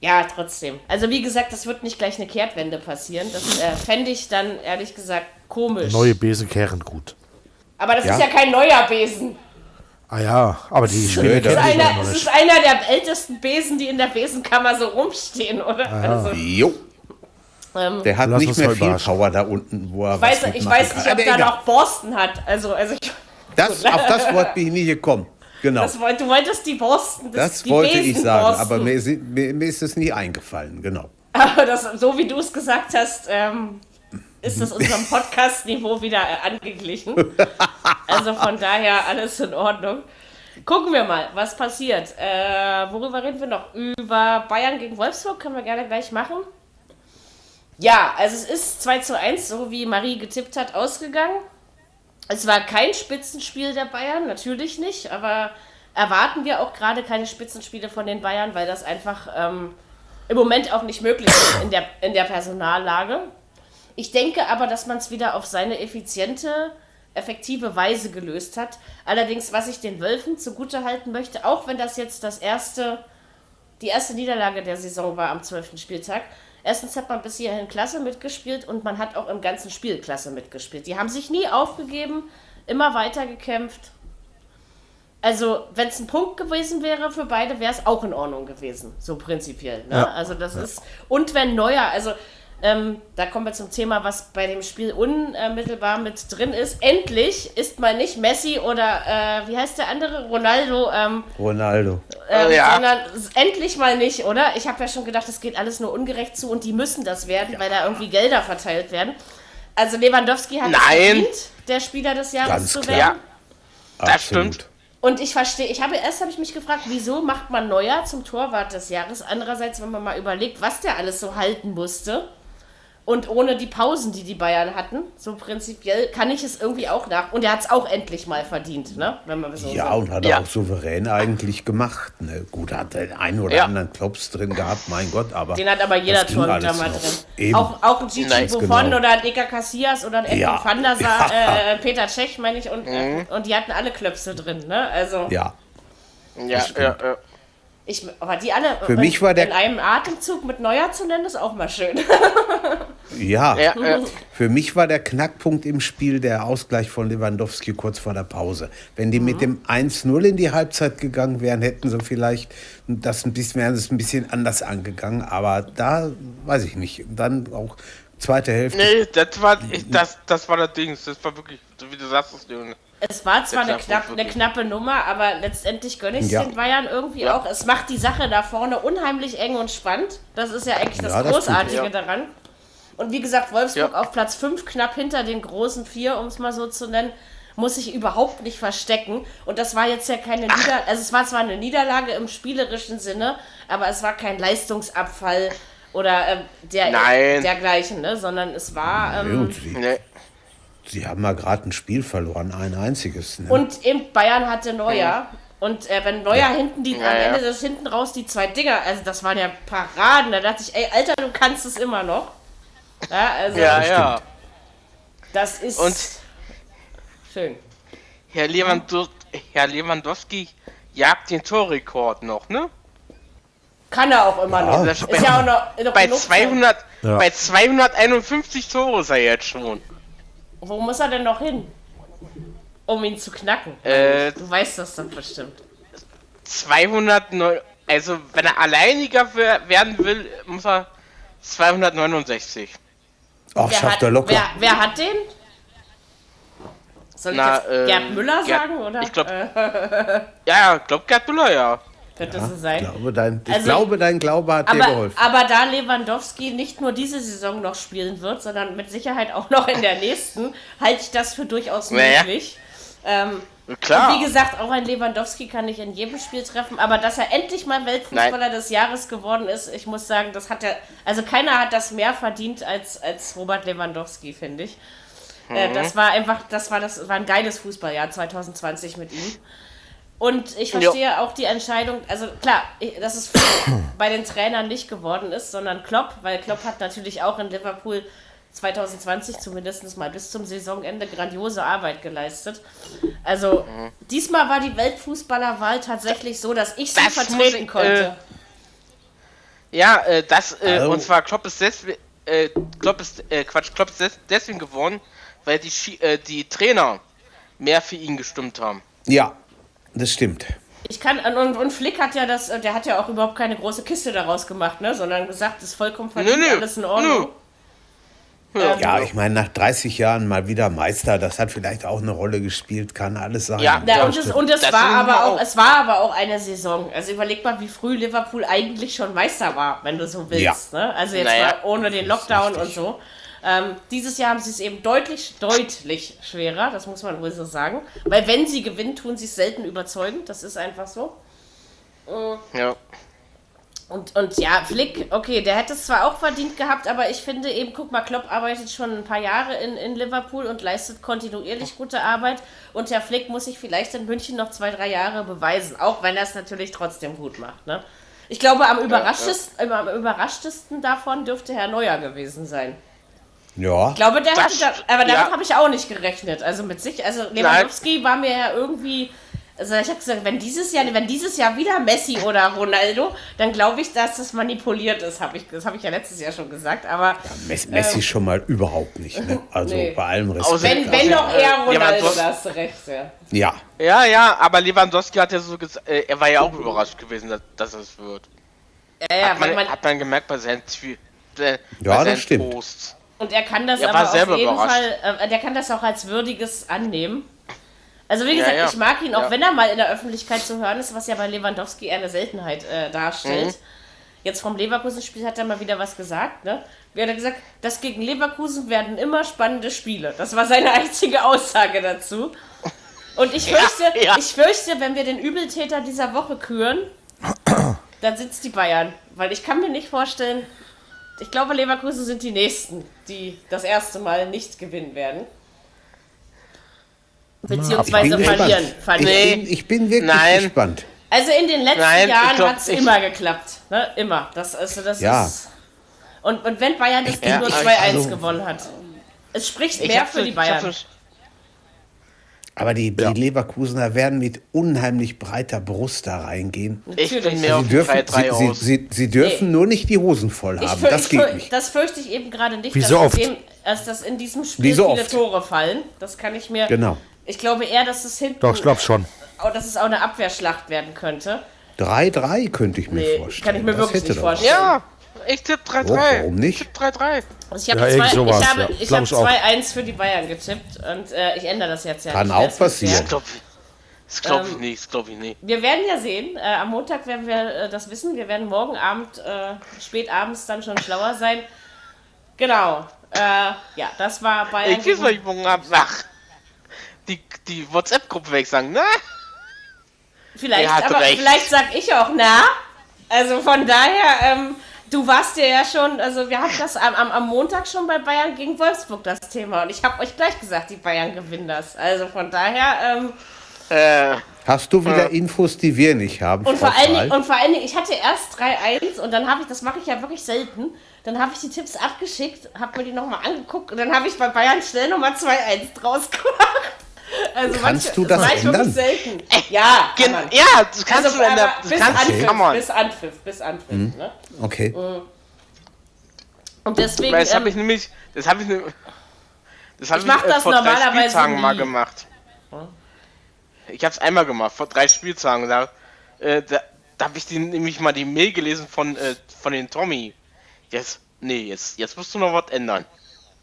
[SPEAKER 2] ja, trotzdem. Also wie gesagt, das wird nicht gleich eine Kehrtwende passieren. Das äh, fände ich dann ehrlich gesagt komisch.
[SPEAKER 5] Neue Besen kehren gut.
[SPEAKER 2] Aber das
[SPEAKER 3] Ja.
[SPEAKER 2] ist ja kein neuer Besen.
[SPEAKER 5] Ah ja, aber die Spiele
[SPEAKER 3] das
[SPEAKER 2] Das ist,
[SPEAKER 5] die
[SPEAKER 2] einer,
[SPEAKER 5] nicht.
[SPEAKER 2] ist einer der ältesten Besen, die in der Besenkammer so rumstehen, oder? Also,
[SPEAKER 3] jo.
[SPEAKER 2] ähm,
[SPEAKER 3] Der hat nicht mehr viel. Power da unten, wo er
[SPEAKER 2] ich weiß,
[SPEAKER 3] was
[SPEAKER 2] ich weiß
[SPEAKER 3] kann.
[SPEAKER 2] nicht, ob
[SPEAKER 3] egal.
[SPEAKER 2] noch Borsten hat. Also, also ich,
[SPEAKER 3] Das, auf das Wort bin ich nie gekommen. Genau.
[SPEAKER 2] das, du wolltest die Borsten.
[SPEAKER 3] Das
[SPEAKER 2] die
[SPEAKER 3] wollte ich sagen, aber mir, mir, mir ist es nie eingefallen. Genau.
[SPEAKER 2] Aber das, so wie du es gesagt hast, ähm, ist das unserem Podcast-Niveau wieder äh, angeglichen. Also von daher alles in Ordnung. Gucken wir mal, was passiert. Äh, worüber reden wir noch? Über Bayern gegen Wolfsburg können wir gerne gleich machen. Ja, also es ist 2 zu 1, so wie Marie getippt hat, ausgegangen. Es war kein Spitzenspiel der Bayern, natürlich nicht, aber erwarten wir auch gerade keine Spitzenspiele von den Bayern, weil das einfach ähm, im Moment auch nicht möglich ist in der, in der Personallage. Ich denke aber, dass man es wieder auf seine effiziente, effektive Weise gelöst hat. Allerdings, was ich den Wölfen zugute halten möchte, auch wenn das jetzt das erste, die erste Niederlage der Saison war am 12. Spieltag. Erstens hat man bis hierhin klasse mitgespielt und man hat auch im ganzen Spiel klasse mitgespielt. Die haben sich nie aufgegeben, immer weiter gekämpft. Also, wenn es ein Punkt gewesen wäre für beide, wäre es auch in Ordnung gewesen, so prinzipiell. Ne?
[SPEAKER 5] Ja.
[SPEAKER 2] Also, das ist. Und wenn Neuer, also, ähm, da kommen wir zum Thema, was bei dem Spiel unmittelbar mit drin ist. Endlich ist mal nicht Messi oder, äh, wie heißt der andere? Ronaldo, ähm,
[SPEAKER 3] Ronaldo.
[SPEAKER 2] ähm,
[SPEAKER 4] Ja.
[SPEAKER 2] sondern endlich mal nicht, oder? Ich habe ja schon gedacht, es geht alles nur ungerecht zu und die müssen das werden, weil da irgendwie Gelder verteilt werden. Also Lewandowski hat
[SPEAKER 4] Nein.
[SPEAKER 2] verdient, der Spieler des Jahres
[SPEAKER 3] Ganz
[SPEAKER 2] zu
[SPEAKER 3] klar.
[SPEAKER 2] werden.
[SPEAKER 4] Das
[SPEAKER 3] Absolut.
[SPEAKER 4] stimmt.
[SPEAKER 2] Und ich verstehe, ich habe erst habe ich mich gefragt, wieso macht man Neuer zum Torwart des Jahres? Andererseits, wenn man mal überlegt, was der alles so halten musste und ohne die Pausen, die die Bayern hatten, so prinzipiell kann ich es irgendwie auch nach. Und er hat es auch endlich mal verdient, ne? Wenn man so
[SPEAKER 3] Ja,
[SPEAKER 2] sagt.
[SPEAKER 3] und hat
[SPEAKER 4] Ja.
[SPEAKER 3] er auch souverän eigentlich gemacht. Ne? Gut, hat den einen oder
[SPEAKER 4] Ja.
[SPEAKER 3] anderen Klops drin gehabt, mein Gott, aber.
[SPEAKER 2] Den hat aber jeder Torhüter mal drin.
[SPEAKER 3] Eben.
[SPEAKER 2] Auch, auch ein Gigi
[SPEAKER 4] Nein,
[SPEAKER 2] Buffon
[SPEAKER 3] genau.
[SPEAKER 2] oder ein Eka Casillas oder ein Edwin
[SPEAKER 3] Ja.
[SPEAKER 2] van der Sar,
[SPEAKER 3] Ja.
[SPEAKER 2] äh, Peter Cech, meine ich, und, äh, und die hatten alle Klöpse drin, ne? Also,
[SPEAKER 3] Ja,
[SPEAKER 4] Ja, ja, ja.
[SPEAKER 2] ich, aber die alle
[SPEAKER 3] Für
[SPEAKER 2] in,
[SPEAKER 3] mich war der-
[SPEAKER 2] in einem Atemzug mit Neuer zu nennen, ist auch mal schön.
[SPEAKER 3] ja.
[SPEAKER 4] ja.
[SPEAKER 3] Für mich war der Knackpunkt im Spiel der Ausgleich von Lewandowski kurz vor der Pause. Wenn die mit dem 1-0 in die Halbzeit gegangen wären, hätten sie vielleicht das ein bisschen, wären es ein bisschen anders angegangen. Aber da weiß ich nicht. Dann auch zweite Hälfte.
[SPEAKER 4] Nee, das war, das, das war das Ding. Das war wirklich, so wie du sagst, das Ding.
[SPEAKER 2] Es war zwar eine, knapp, eine knappe Nummer, aber letztendlich gönne ich es
[SPEAKER 3] Ja.
[SPEAKER 2] den Bayern irgendwie
[SPEAKER 4] Ja.
[SPEAKER 2] auch. Es macht die Sache da vorne unheimlich eng und spannend. Das ist ja eigentlich das
[SPEAKER 3] Ja, das.
[SPEAKER 2] Großartige
[SPEAKER 4] Ja.
[SPEAKER 2] daran. Und wie gesagt, Wolfsburg
[SPEAKER 4] Ja.
[SPEAKER 2] auf Platz 5, knapp hinter den großen vier, um es mal so zu nennen, muss sich überhaupt nicht verstecken. Und das war jetzt ja keine Niederlage, also es war zwar eine Niederlage im spielerischen Sinne, aber es war kein Leistungsabfall oder äh, der,
[SPEAKER 4] Nein.
[SPEAKER 2] dergleichen, ne? sondern es war. Ähm,
[SPEAKER 3] Und sie,
[SPEAKER 4] Ne,
[SPEAKER 3] sie haben mal gerade ein Spiel verloren, ein einziges. Ne?
[SPEAKER 2] Und eben Bayern hatte Neuer. Und äh, wenn Neuer hinten die,
[SPEAKER 4] Ja,
[SPEAKER 2] am
[SPEAKER 4] ja.
[SPEAKER 2] Ende des hinten raus die zwei Dinger, also das waren ja Paraden, da dachte ich, ey, Alter, du kannst es immer noch. Ja, also
[SPEAKER 4] ja, ja.
[SPEAKER 2] das ist
[SPEAKER 4] Und-
[SPEAKER 2] schön.
[SPEAKER 4] Herr, Lewandowski, Herr Lewandowski jagt den Torrekord noch, ne?
[SPEAKER 2] Kann er auch immer noch.
[SPEAKER 4] Das
[SPEAKER 2] Ist
[SPEAKER 4] bei-
[SPEAKER 2] ja auch noch, noch
[SPEAKER 4] Bei
[SPEAKER 2] genug
[SPEAKER 4] 200,
[SPEAKER 5] Ja.
[SPEAKER 4] bei 251 Tore ist er jetzt schon.
[SPEAKER 2] Wo muss er denn noch hin? Um ihn zu knacken.
[SPEAKER 4] Äh,
[SPEAKER 2] Du weißt das doch bestimmt.
[SPEAKER 4] 209, also wenn er alleiniger wer- werden will, muss er 269.
[SPEAKER 3] Ach,
[SPEAKER 2] Wer
[SPEAKER 3] schafft
[SPEAKER 2] hat,
[SPEAKER 3] er locker.
[SPEAKER 2] Wer, wer hat den? Soll ich
[SPEAKER 4] Na,
[SPEAKER 2] jetzt Gerd
[SPEAKER 4] ähm,
[SPEAKER 2] Müller
[SPEAKER 4] Gerd-
[SPEAKER 2] sagen? Oder?
[SPEAKER 4] ich glaub-
[SPEAKER 2] äh,
[SPEAKER 4] Ja, ja, glaub Gerd Müller, ja.
[SPEAKER 2] könnte so sein.
[SPEAKER 3] Ich glaube, dein, ich
[SPEAKER 2] Also-
[SPEAKER 3] glaube, dein Glaube hat dir
[SPEAKER 2] Aber,
[SPEAKER 3] geholfen.
[SPEAKER 2] aber da Lewandowski nicht nur diese Saison noch spielen wird, sondern mit Sicherheit auch noch in der nächsten, halte ich das für durchaus
[SPEAKER 4] Naja.
[SPEAKER 2] möglich. Ähm,
[SPEAKER 4] Klar.
[SPEAKER 2] Und wie gesagt, auch ein Lewandowski kann nicht in jedem Spiel treffen, aber dass er endlich mal Weltfußballer des Jahres geworden ist, ich muss sagen, das hat er, also keiner hat das mehr verdient als, als Robert Lewandowski, finde ich. Äh, das war einfach, das war das war ein geiles Fußballjahr 2020 mit ihm. Und ich verstehe auch die Entscheidung, also klar, ich- dass es bei den Trainern nicht geworden ist, sondern Klopp, weil Klopp hat natürlich auch in Liverpool 2020 zumindest mal bis zum Saisonende grandiose Arbeit geleistet. Also diesmal war die Weltfußballerwahl tatsächlich so, dass ich sie
[SPEAKER 4] Das
[SPEAKER 2] vertreten
[SPEAKER 4] ich,
[SPEAKER 2] konnte.
[SPEAKER 4] Ja, äh, das, äh, und zwar Klopp ist deswegen, äh, Klopp ist, äh, Quatsch, Klopp ist des deswegen geworden, weil die, Schi äh, die Trainer mehr für ihn gestimmt haben.
[SPEAKER 3] Ja, das stimmt.
[SPEAKER 2] Ich kann, und, und Flick hat ja das, der hat ja auch überhaupt keine große Kiste daraus gemacht, ne? sondern gesagt, es ist vollkommen verdient,
[SPEAKER 4] Nö, nö,
[SPEAKER 2] alles in Ordnung.
[SPEAKER 4] nö.
[SPEAKER 2] Ähm,
[SPEAKER 3] Ja, ich meine, nach 30 Jahren mal wieder Meister, das hat vielleicht auch eine Rolle gespielt, kann alles sein.
[SPEAKER 4] Ja,
[SPEAKER 2] Ja,
[SPEAKER 4] Ja,
[SPEAKER 2] und, es, und es
[SPEAKER 4] Das
[SPEAKER 2] war aber auch,
[SPEAKER 4] auch.
[SPEAKER 2] es war aber auch eine Saison. Also überleg mal, wie früh Liverpool eigentlich schon Meister war, wenn du so willst.
[SPEAKER 3] Ja.
[SPEAKER 2] Ne? Also jetzt
[SPEAKER 4] Naja.
[SPEAKER 2] mal ohne den Lockdown und so. Ähm, dieses Jahr haben sie es eben deutlich, deutlich schwerer, das muss man wohl so sagen. Weil wenn sie gewinnen, tun sie es selten überzeugend. Das ist einfach so.
[SPEAKER 4] Ja.
[SPEAKER 2] Und, und ja, Flick, okay, der hätte es zwar auch verdient gehabt, aber ich finde eben, guck mal, Klopp arbeitet schon ein paar Jahre in, in Liverpool und leistet kontinuierlich gute Arbeit. Und der Flick muss sich vielleicht in München noch zwei, drei Jahre beweisen, auch wenn er es natürlich trotzdem gut macht. Ne? Ich glaube, am, überraschtesten, am überraschtesten davon dürfte Herr Neuer gewesen sein.
[SPEAKER 3] Ja,
[SPEAKER 2] Ich glaube, der
[SPEAKER 4] Das-
[SPEAKER 2] hatte da, aber damit
[SPEAKER 4] ja.
[SPEAKER 2] habe ich auch nicht gerechnet. Also mit sich, also Lewandowski war mir ja irgendwie, also ich habe gesagt, wenn dieses Jahr, wenn dieses Jahr wieder Messi oder Ronaldo, dann glaube ich, dass das manipuliert ist, habe ich, das habe ich ja letztes Jahr schon gesagt. Aber
[SPEAKER 3] Messi, Messi schon mal überhaupt nicht. Ne? Also
[SPEAKER 2] Nee.
[SPEAKER 3] bei allem Respekt.
[SPEAKER 2] Wenn, wenn doch eher Ronaldo, da hast du recht, ja.
[SPEAKER 3] ja,
[SPEAKER 4] Ja, ja, aber Lewandowski hat ja so gesagt, äh, er war ja auch überrascht gewesen, dass, dass es wird.
[SPEAKER 2] Ja, ja,
[SPEAKER 4] Hat man,
[SPEAKER 2] man,
[SPEAKER 4] hat man gemerkt bei seinen, äh,
[SPEAKER 3] Ja, das stimmt.
[SPEAKER 4] Posts.
[SPEAKER 2] und er kann das
[SPEAKER 4] Er
[SPEAKER 2] aber auf jeden
[SPEAKER 4] überrascht.
[SPEAKER 2] Fall, äh, der kann das auch als würdiges annehmen. Also wie
[SPEAKER 4] Ja,
[SPEAKER 2] gesagt,
[SPEAKER 4] ja.
[SPEAKER 2] ich mag ihn, auch
[SPEAKER 4] Ja.
[SPEAKER 2] wenn er mal in der Öffentlichkeit zu hören ist, was ja bei Lewandowski eher eine Seltenheit äh, darstellt.
[SPEAKER 4] Mhm.
[SPEAKER 2] Jetzt vom Leverkusen-Spiel hat er mal wieder was gesagt, ne? Wie hat er gesagt, das gegen Leverkusen werden immer spannende Spiele. Das war seine einzige Aussage dazu. Und ich
[SPEAKER 4] Ja,
[SPEAKER 2] fürchte,
[SPEAKER 4] ja.
[SPEAKER 2] ich fürchte, wenn wir den Übeltäter dieser Woche küren, dann sitzt die Bayern. Weil ich kann mir nicht vorstellen, ich glaube, Leverkusen sind die Nächsten, die das erste Mal nicht gewinnen werden. Beziehungsweise
[SPEAKER 3] Ich
[SPEAKER 2] verlieren.
[SPEAKER 3] Ich,
[SPEAKER 2] verlieren.
[SPEAKER 3] bin, ich bin wirklich
[SPEAKER 4] Nein.
[SPEAKER 3] gespannt.
[SPEAKER 2] Also in den letzten
[SPEAKER 4] Nein, ich
[SPEAKER 2] Jahren hat es
[SPEAKER 4] ich-
[SPEAKER 2] immer geklappt. Ne? Immer. Das, also das
[SPEAKER 3] Ja.
[SPEAKER 2] ist. Und, und wenn Bayern das Ding
[SPEAKER 4] Ja,
[SPEAKER 2] nur
[SPEAKER 4] aber
[SPEAKER 2] 2-1
[SPEAKER 3] ich- also-
[SPEAKER 2] gewonnen hat. Es spricht
[SPEAKER 4] Ich
[SPEAKER 2] mehr für die
[SPEAKER 4] ich
[SPEAKER 2] Bayern.
[SPEAKER 3] Aber die,
[SPEAKER 5] Ja.
[SPEAKER 3] die Leverkusener werden mit unheimlich breiter Brust da reingehen.
[SPEAKER 4] Ich bin
[SPEAKER 2] Natürlich.
[SPEAKER 4] mehr auf
[SPEAKER 3] Sie dürfen,
[SPEAKER 4] 3-3
[SPEAKER 3] sie,
[SPEAKER 4] aus.
[SPEAKER 3] sie, sie, sie dürfen nur nicht die Hosen voll
[SPEAKER 2] Ich
[SPEAKER 3] haben.
[SPEAKER 2] für,
[SPEAKER 3] Das
[SPEAKER 2] ich
[SPEAKER 3] geht nicht.
[SPEAKER 2] Das fürchte ich eben gerade nicht,
[SPEAKER 5] Wie
[SPEAKER 2] dass,
[SPEAKER 5] so
[SPEAKER 2] in
[SPEAKER 5] oft.
[SPEAKER 2] dem, dass das in diesem Spiel
[SPEAKER 3] Wie so
[SPEAKER 2] viele
[SPEAKER 3] oft.
[SPEAKER 2] Tore fallen. Das kann ich mir.
[SPEAKER 3] Genau.
[SPEAKER 2] Ich glaube eher, dass es hinten.
[SPEAKER 5] Doch, ich glaube schon.
[SPEAKER 2] Oh, dass es auch eine Abwehrschlacht werden könnte.
[SPEAKER 3] 3-3 könnte ich mir
[SPEAKER 2] Nee,
[SPEAKER 3] vorstellen.
[SPEAKER 2] kann ich mir
[SPEAKER 3] Das
[SPEAKER 2] wirklich nicht vorstellen.
[SPEAKER 4] Ja, ich tippe 3-3.
[SPEAKER 3] Oh, warum nicht?
[SPEAKER 4] Ich tippe 3-3.
[SPEAKER 2] Also ich habe
[SPEAKER 5] Ja, irgend
[SPEAKER 2] zwei,
[SPEAKER 5] sowas,
[SPEAKER 2] ich habe,
[SPEAKER 5] ja.
[SPEAKER 2] ich
[SPEAKER 5] Glaub
[SPEAKER 2] habe
[SPEAKER 5] ich auch.
[SPEAKER 2] 2-1 für die Bayern getippt und äh, ich ändere das jetzt ja.
[SPEAKER 3] Kann auch passieren.
[SPEAKER 4] Das glaube ich
[SPEAKER 2] Ähm,
[SPEAKER 4] nicht, das glaube ich nicht.
[SPEAKER 2] Wir werden ja sehen. Äh, am Montag werden wir äh, das wissen. Wir werden morgen Abend, äh, spät abends dann schon schlauer sein. Genau. Äh, ja, das war Bayern.
[SPEAKER 4] Ich
[SPEAKER 2] gegen-
[SPEAKER 4] ich morgen Abend mach. Die, die WhatsApp-Gruppe weg sagen, ne?
[SPEAKER 2] Vielleicht,
[SPEAKER 4] Er
[SPEAKER 2] aber
[SPEAKER 4] recht.
[SPEAKER 2] vielleicht sag ich auch na. Also von daher, ähm, du warst dir ja schon, also wir hatten das am, am, Montag schon bei Bayern gegen Wolfsburg das Thema und ich habe euch gleich gesagt, die Bayern gewinnen das. Also von daher. Ähm,
[SPEAKER 4] Äh,
[SPEAKER 3] Hast du wieder Infos, die wir nicht haben?
[SPEAKER 2] und, vor allen? Dingen, und vor allen Dingen, ich hatte erst 3-1 und dann habe ich, das mache ich ja wirklich selten, dann habe ich die Tipps abgeschickt, habe mir die nochmal angeguckt und dann habe ich bei Bayern schnell nochmal 2-1 draus gemacht. Also
[SPEAKER 3] Kannst du das
[SPEAKER 2] wirklich
[SPEAKER 3] ändern?
[SPEAKER 2] selten. Ja, kann man.
[SPEAKER 4] ja, das kannst
[SPEAKER 2] Also,
[SPEAKER 4] du in der,
[SPEAKER 2] aber
[SPEAKER 4] das
[SPEAKER 2] bis
[SPEAKER 4] kannst du,
[SPEAKER 2] Anpfiff,
[SPEAKER 4] kann man.
[SPEAKER 2] bis Anpfiff, bis Anpfiff. Ne?
[SPEAKER 3] Okay.
[SPEAKER 2] Und deswegen,
[SPEAKER 4] Weil das habe
[SPEAKER 2] ähm,
[SPEAKER 4] ich nämlich, das habe ich, ne- das habe
[SPEAKER 2] Ich
[SPEAKER 4] ich,
[SPEAKER 2] mach
[SPEAKER 4] äh,
[SPEAKER 2] das
[SPEAKER 4] vor drei
[SPEAKER 2] normalerweise
[SPEAKER 4] Spieltagen mal
[SPEAKER 2] nie.
[SPEAKER 4] gemacht. Ich habe es einmal gemacht, vor drei Spieltagen. Da, äh, da, da habe ich die, nämlich mal die Mail gelesen von, äh, von den Tommy. Jetzt, nee, jetzt, jetzt musst du noch was ändern.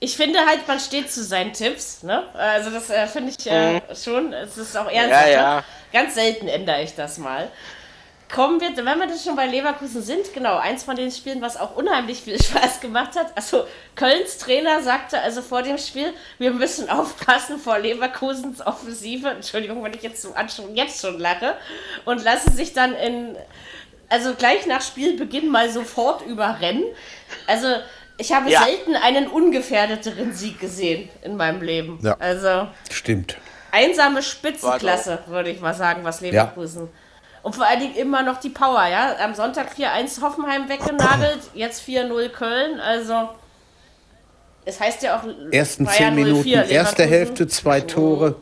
[SPEAKER 2] Ich finde halt, man steht zu seinen Tipps, ne? Also das äh, finde ich äh, schon, es ist auch ernsthaft.
[SPEAKER 4] Mhm. Ja, ja.
[SPEAKER 2] Ganz selten ändere ich das mal. Kommen wir, wenn wir das schon bei Leverkusen sind, genau, eins von den Spielen, was auch unheimlich viel Spaß gemacht hat. Also Kölns Trainer sagte also vor dem Spiel, wir müssen aufpassen vor Leverkusens Offensive. Entschuldigung, wenn ich jetzt so schon, jetzt schon lache. Und lassen sich dann in, also gleich nach Spielbeginn mal sofort überrennen. Also ich habe
[SPEAKER 4] Ja.
[SPEAKER 2] selten einen ungefährdeteren Sieg gesehen in meinem Leben.
[SPEAKER 5] Ja.
[SPEAKER 2] Also
[SPEAKER 3] Stimmt.
[SPEAKER 2] einsame Spitzenklasse, würde ich mal sagen, was Leverkusen. Und vor allen Dingen immer noch die Power, ja. Am Sonntag 4-1 Hoffenheim weggenagelt, jetzt 4-0 Köln, also es heißt ja auch
[SPEAKER 3] Ersten
[SPEAKER 2] Bayern
[SPEAKER 3] zehn Minuten,
[SPEAKER 2] 04,
[SPEAKER 3] erste. Hälfte zwei Tore,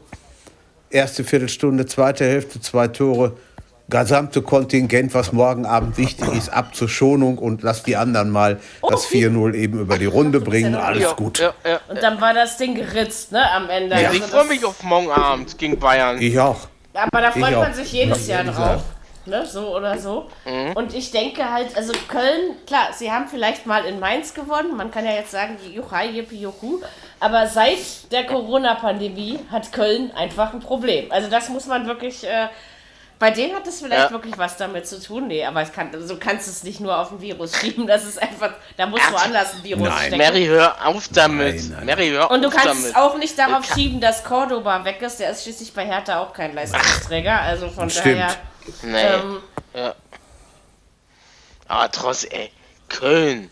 [SPEAKER 3] erste Viertelstunde, zweite Hälfte zwei Tore. Gesamte Kontingent, was morgen Abend wichtig ist, ab zur Schonung und lass die anderen mal das 4-0 eben über die Runde bringen. Alles
[SPEAKER 4] Ja,
[SPEAKER 3] gut.
[SPEAKER 4] Ja, ja.
[SPEAKER 2] Und dann war das Ding geritzt, ne, am Ende.
[SPEAKER 3] Ja.
[SPEAKER 2] Also
[SPEAKER 4] Ich freue mich auf morgen Abend gegen Bayern.
[SPEAKER 3] Ich auch.
[SPEAKER 2] Aber da freut
[SPEAKER 3] Ich
[SPEAKER 2] man
[SPEAKER 3] auch.
[SPEAKER 2] sich jedes
[SPEAKER 3] Ja,
[SPEAKER 2] Jahr drauf. Ne, so oder so.
[SPEAKER 4] Mhm.
[SPEAKER 2] Und ich denke halt, also Köln, klar, sie haben vielleicht mal in Mainz gewonnen. Man kann ja jetzt sagen, juchai, yippie, juhu. Aber seit der Corona-Pandemie hat Köln einfach ein Problem. Also das muss man wirklich, äh, bei denen hat es vielleicht
[SPEAKER 4] Ja.
[SPEAKER 2] wirklich was damit zu tun. Nee, aber es kann, so kannst du es nicht nur auf ein Virus schieben. Das ist einfach, da muss woanders ein Virus
[SPEAKER 3] Nein.
[SPEAKER 2] stecken.
[SPEAKER 4] Mary, hör auf damit.
[SPEAKER 3] Nein, nein,
[SPEAKER 4] Mary, hör
[SPEAKER 2] Und du kannst
[SPEAKER 4] damit.
[SPEAKER 2] es auch nicht darauf schieben, dass Cordoba weg ist. Der ist schließlich bei Hertha auch kein Leistungsträger. Also von
[SPEAKER 3] Stimmt.
[SPEAKER 2] daher.
[SPEAKER 4] Nee.
[SPEAKER 2] Ähm,
[SPEAKER 4] ja. Aber trotz, ey. Köln.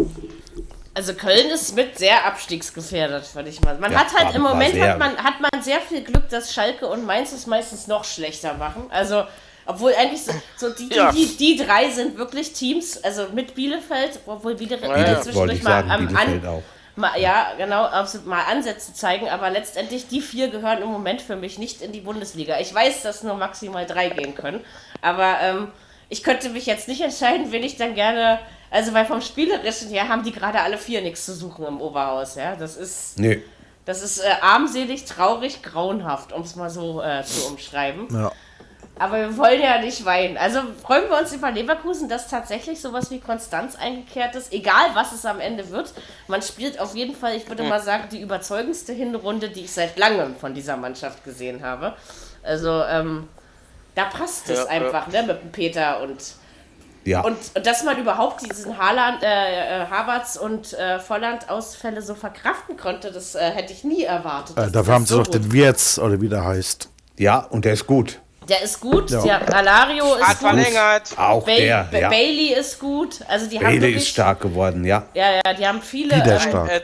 [SPEAKER 2] Also Köln ist mit sehr abstiegsgefährdet, würde ich mal. Man
[SPEAKER 3] Ja,
[SPEAKER 2] hat halt im Moment
[SPEAKER 3] sehr.
[SPEAKER 2] hat man, hat man sehr viel Glück, dass Schalke und Mainz es meistens noch schlechter machen. Also obwohl eigentlich so, so die, die,
[SPEAKER 4] Ja.
[SPEAKER 2] die, die drei sind wirklich Teams, also mit Bielefeld, obwohl Bielefeld
[SPEAKER 4] Ja,
[SPEAKER 2] zwischendurch mal
[SPEAKER 3] sagen,
[SPEAKER 2] am
[SPEAKER 3] Bielefeld
[SPEAKER 2] an,
[SPEAKER 3] auch.
[SPEAKER 2] Mal, ja, genau, mal Ansätze zeigen, aber letztendlich die vier gehören im Moment für mich nicht in die Bundesliga. Ich weiß, dass nur maximal drei gehen können, aber ähm, ich könnte mich jetzt nicht entscheiden, wen ich dann gerne, also weil vom Spielerischen her haben die gerade alle vier nichts zu suchen im Oberhaus, ja, das ist,
[SPEAKER 3] Nee.
[SPEAKER 2] das ist äh, armselig, traurig, grauenhaft, um es mal so äh, zu umschreiben.
[SPEAKER 5] Ja.
[SPEAKER 2] Aber wir wollen ja nicht weinen. Also freuen wir uns über Leverkusen, dass tatsächlich sowas wie Konstanz eingekehrt ist, egal was es am Ende wird. Man spielt auf jeden Fall, ich würde mal sagen, die überzeugendste Hinrunde, die ich seit langem von dieser Mannschaft gesehen habe. Also ähm, da passt es
[SPEAKER 4] Ja,
[SPEAKER 2] einfach, ne, mit dem Peter und
[SPEAKER 3] Ja.
[SPEAKER 2] und, und dass man überhaupt diesen Haaland, äh, äh, Havertz und äh, Volland-Ausfälle so verkraften konnte, das äh, hätte ich nie erwartet.
[SPEAKER 5] Äh, dafür haben sie
[SPEAKER 2] so
[SPEAKER 5] doch den Wirtz, oder wie der heißt.
[SPEAKER 3] ja, und der ist gut.
[SPEAKER 2] Der ist gut,
[SPEAKER 5] Ja.
[SPEAKER 2] der Alario ist
[SPEAKER 4] Hat
[SPEAKER 2] gut.
[SPEAKER 4] verlängert.
[SPEAKER 3] Auch
[SPEAKER 2] Ba
[SPEAKER 3] der,
[SPEAKER 2] Ba-
[SPEAKER 3] ja.
[SPEAKER 2] Bailey ist gut. Also die haben
[SPEAKER 3] Bailey
[SPEAKER 2] wirklich,
[SPEAKER 3] ist stark geworden, ja.
[SPEAKER 2] Ja, ja, die haben viele.
[SPEAKER 5] Wieder
[SPEAKER 2] ähm,
[SPEAKER 5] stark.
[SPEAKER 4] Äh,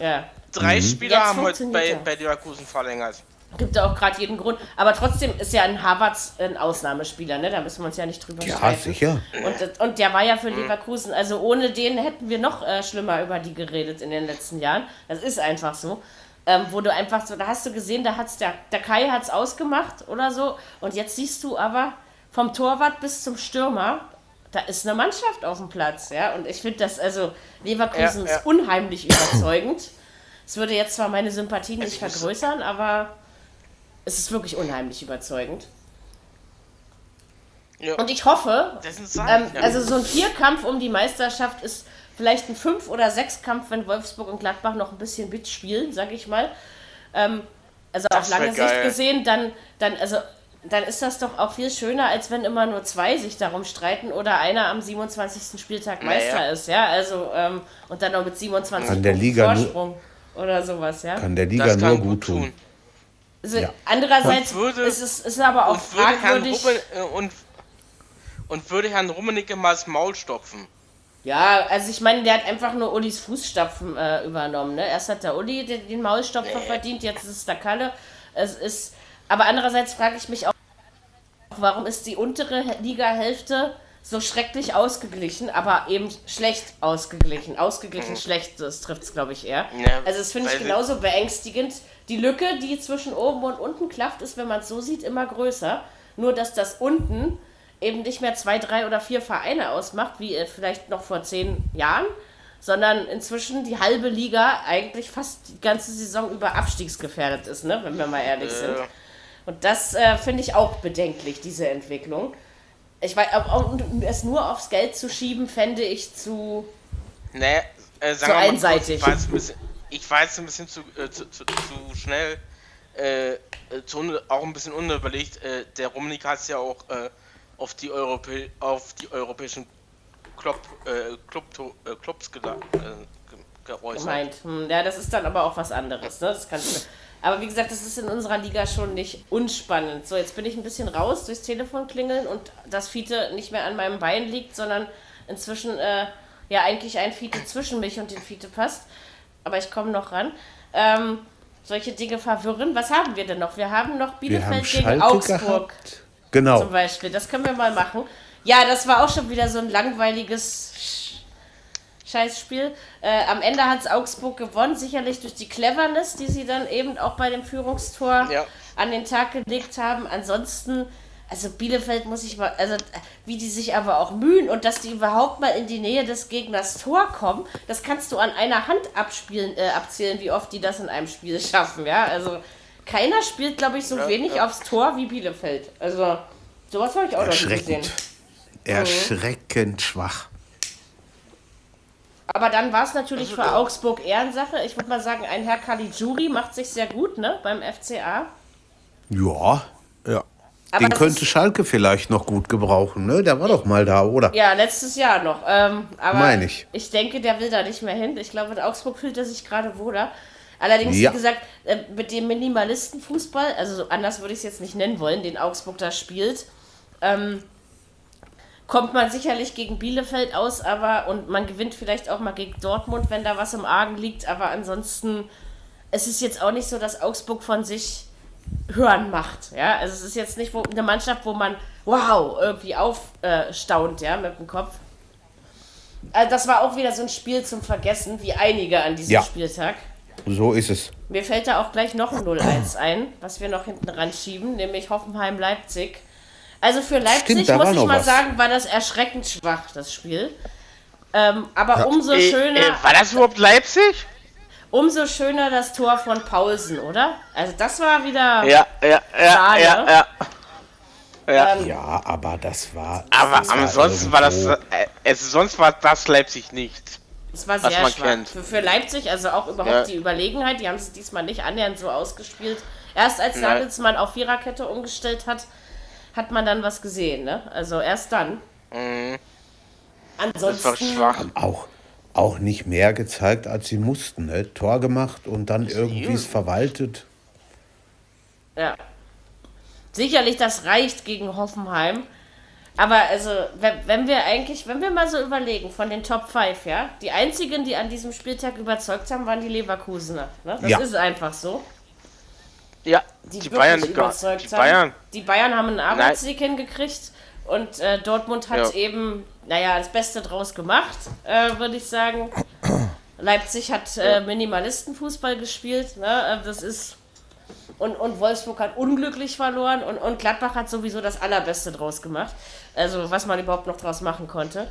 [SPEAKER 2] Ja,
[SPEAKER 4] drei
[SPEAKER 3] Mhm.
[SPEAKER 4] Spieler
[SPEAKER 2] Jetzt
[SPEAKER 4] haben heute bei, bei Leverkusen verlängert.
[SPEAKER 2] gibt ja auch gerade jeden Grund. Aber trotzdem ist ja ein Havertz ein Ausnahmespieler, ne? Da müssen wir uns ja nicht drüber
[SPEAKER 3] Ja,
[SPEAKER 2] streiten.
[SPEAKER 3] sicher.
[SPEAKER 2] Und, und der war ja für Leverkusen, also ohne den hätten wir noch äh, schlimmer über die geredet in den letzten Jahren. Das ist einfach so. Ähm, wo du einfach so, da hast du gesehen, da hat's der, der Kai hat es ausgemacht oder so. Und jetzt siehst du aber vom Torwart bis zum Stürmer, da ist eine Mannschaft auf dem Platz, ja. Und ich finde das, also Leverkusen
[SPEAKER 4] Ja, ja.
[SPEAKER 2] ist unheimlich überzeugend. Es würde jetzt zwar meine Sympathie nicht
[SPEAKER 4] ist-
[SPEAKER 2] vergrößern, aber es ist wirklich unheimlich überzeugend.
[SPEAKER 4] Ja.
[SPEAKER 2] Und ich hoffe, ähm, also so ein Vierkampf um die Meisterschaft ist vielleicht ein Fünf- oder Sechskampf, wenn Wolfsburg und Gladbach noch ein bisschen mitspielen, sage ich mal. Ähm, also
[SPEAKER 4] Das
[SPEAKER 2] auf lange Sicht gesehen, dann, dann, also, dann ist das doch auch viel schöner, als wenn immer nur zwei sich darum streiten oder einer am 27. Spieltag
[SPEAKER 4] Naja.
[SPEAKER 2] Meister ist, ja. Also, ähm, und dann noch mit 27
[SPEAKER 3] Kann der Liga nur-
[SPEAKER 2] Vorsprung oder sowas, ja.
[SPEAKER 3] Kann der Liga
[SPEAKER 4] das
[SPEAKER 3] nur gut tun.
[SPEAKER 2] Also,
[SPEAKER 3] Ja.
[SPEAKER 2] Andererseits
[SPEAKER 4] Und würde-
[SPEAKER 2] ist es ist aber auch
[SPEAKER 4] und würde Herrn
[SPEAKER 2] fragwürdig.
[SPEAKER 4] Ruppen, äh, und, und würde Herrn Rummenigge mal das Maul stopfen.
[SPEAKER 2] Ja, also ich meine, der hat einfach nur Ulis Fußstapfen äh, übernommen. Ne? Erst hat der Uli den, den Maulstopfer verdient, jetzt ist es der Kalle. Es ist, aber andererseits frage ich mich auch, warum ist die untere Liga-Hälfte so schrecklich ausgeglichen, aber eben schlecht ausgeglichen. Ausgeglichen schlecht, das trifft es, glaube ich, eher.
[SPEAKER 4] Ja,
[SPEAKER 2] also das finde ich genauso beängstigend. Die Lücke, die zwischen oben und unten klafft, ist, wenn man es so sieht, immer größer. Nur, dass das unten eben nicht mehr zwei, drei oder vier Vereine ausmacht, wie äh, vielleicht noch vor zehn Jahren, sondern inzwischen die halbe Liga eigentlich fast die ganze Saison über abstiegsgefährdet ist, ne? wenn wir mal ehrlich sind.
[SPEAKER 4] Äh,
[SPEAKER 2] Und das äh, finde ich auch bedenklich, diese Entwicklung. Ich weiß, und es nur aufs Geld zu schieben, fände ich zu.
[SPEAKER 4] Nee, äh,
[SPEAKER 2] Zu
[SPEAKER 4] mal kurz,
[SPEAKER 2] einseitig.
[SPEAKER 4] Ich war bisschen, ich war jetzt ein bisschen zu, äh, zu, zu, zu schnell, äh, zu, auch ein bisschen unüberlegt. Der Rummenigge hat es ja auch auf, die Europä auf die europäischen Club, äh, Club, äh, Clubs geda- äh, ge- geäußert.
[SPEAKER 2] gemeint. Hm, ja, das ist dann aber auch was anderes. Ne? Das kannst du, aber wie gesagt, das ist in unserer Liga schon nicht unspannend. So, jetzt bin ich ein bisschen raus durchs Telefon klingeln und das Fiete nicht mehr an meinem Bein liegt, sondern inzwischen äh, ja eigentlich ein Fiete zwischen mich und den Fiete passt. Aber ich komme noch ran. Ähm, solche Dinge verwirren. Was haben wir denn noch? Wir haben noch
[SPEAKER 3] Wir haben
[SPEAKER 2] Bielefeld gegen
[SPEAKER 3] Schalke
[SPEAKER 2] Augsburg.
[SPEAKER 3] gehabt. Genau.
[SPEAKER 2] Zum Beispiel. Das können wir mal machen. Ja, das war auch schon wieder so ein langweiliges Sch- Scheißspiel. Äh, am Ende hat es Augsburg gewonnen, sicherlich durch die Cleverness, die sie dann eben auch bei dem Führungstor
[SPEAKER 4] Ja.
[SPEAKER 2] an den Tag gelegt haben. Ansonsten, also Bielefeld muss ich mal, also wie die sich aber auch mühen und dass die überhaupt mal in die Nähe des Gegners Tor kommen, das kannst du an einer Hand abspielen, äh, abzählen, wie oft die das in einem Spiel schaffen, ja. Also keiner spielt, glaube ich, so wenig aufs Tor wie Bielefeld. Also sowas habe ich auch noch nie gesehen.
[SPEAKER 3] Erschreckend. Erschreckend schwach.
[SPEAKER 2] Aber dann war es natürlich
[SPEAKER 4] Also
[SPEAKER 2] für Augsburg Ehrensache. Ich würde mal sagen, ein Herr Caligiuri macht sich sehr gut, ne, beim FCA.
[SPEAKER 3] Ja,
[SPEAKER 5] Ja.
[SPEAKER 2] Aber
[SPEAKER 3] den könnte Schalke vielleicht noch gut gebrauchen, ne? Der war doch mal da, oder?
[SPEAKER 2] Ja, letztes Jahr noch. Ähm, aber
[SPEAKER 3] Meine ich.
[SPEAKER 2] ich denke, der will da nicht mehr hin. Ich glaube, in Augsburg fühlt er sich gerade wohler. Allerdings,
[SPEAKER 3] Ja.
[SPEAKER 2] wie gesagt, äh, mit dem Minimalistenfußball, also so anders würde ich es jetzt nicht nennen wollen, den Augsburg da spielt, ähm, kommt man sicherlich gegen Bielefeld aus, aber und man gewinnt vielleicht auch mal gegen Dortmund, wenn da was im Argen liegt. Aber ansonsten, es ist jetzt auch nicht so, dass Augsburg von sich hören macht. Ja, also es ist jetzt nicht eine Mannschaft, wo man wow irgendwie aufstaunt, ja, mit dem Kopf. Also das war auch wieder so ein Spiel zum Vergessen, wie einige an diesem
[SPEAKER 3] Ja.
[SPEAKER 2] Spieltag.
[SPEAKER 3] So ist es.
[SPEAKER 2] Mir fällt da auch gleich noch ein 0-1 ein, was wir noch hinten ran schieben, nämlich Hoffenheim-Leipzig. Also für Leipzig,
[SPEAKER 3] Stimmt,
[SPEAKER 2] muss
[SPEAKER 3] war
[SPEAKER 2] ich mal
[SPEAKER 3] was.
[SPEAKER 2] sagen, war das erschreckend schwach, das Spiel. Ähm, aber umso
[SPEAKER 4] Äh,
[SPEAKER 2] schöner,
[SPEAKER 4] äh, war das überhaupt Leipzig?
[SPEAKER 2] umso schöner das Tor von Paulsen, oder? Also das war wieder.
[SPEAKER 4] Ja, ja, ja,
[SPEAKER 2] Schade.
[SPEAKER 4] ja, ja. Ja.
[SPEAKER 2] Ähm,
[SPEAKER 3] Ja, aber das war.
[SPEAKER 4] Aber
[SPEAKER 3] das
[SPEAKER 4] ansonsten war das,
[SPEAKER 3] irgendwo-
[SPEAKER 4] äh, es, sonst war das Leipzig nicht.
[SPEAKER 2] Es war
[SPEAKER 4] Was
[SPEAKER 2] sehr schwach.
[SPEAKER 4] kennt.
[SPEAKER 2] Für, für Leipzig, also auch überhaupt
[SPEAKER 4] Ja.
[SPEAKER 2] die Überlegenheit, die haben es diesmal nicht annähernd so ausgespielt. Erst als. Nagelsmann auf Viererkette umgestellt hat, hat man dann was gesehen, ne? Also erst dann.
[SPEAKER 4] Mhm. Das war
[SPEAKER 2] Ansonsten.
[SPEAKER 4] schwach.
[SPEAKER 3] auch, auch nicht mehr gezeigt, als sie mussten. Ne? Tor gemacht und dann irgendwie es verwaltet.
[SPEAKER 2] Ja. Sicherlich, das reicht gegen Hoffenheim. Aber also, wenn, wenn wir eigentlich, wenn wir mal so überlegen, von den Top 5, ja, die einzigen, die an diesem Spieltag überzeugt haben, waren die Leverkusener. Ne? Das
[SPEAKER 3] Ja.
[SPEAKER 2] ist einfach so.
[SPEAKER 4] Ja,
[SPEAKER 2] die,
[SPEAKER 4] die, Bayern,
[SPEAKER 2] überzeugt
[SPEAKER 4] die
[SPEAKER 2] haben.
[SPEAKER 4] Bayern.
[SPEAKER 2] Die Bayern haben einen Arbeitssieg hingekriegt und äh, Dortmund hat
[SPEAKER 4] Ja.
[SPEAKER 2] eben, naja, das Beste draus gemacht, äh, würde ich sagen. Leipzig hat äh, Minimalistenfußball gespielt, ne? äh, das ist und, und Wolfsburg hat unglücklich verloren und, und Gladbach hat sowieso das Allerbeste draus gemacht. Also was man überhaupt noch draus machen konnte,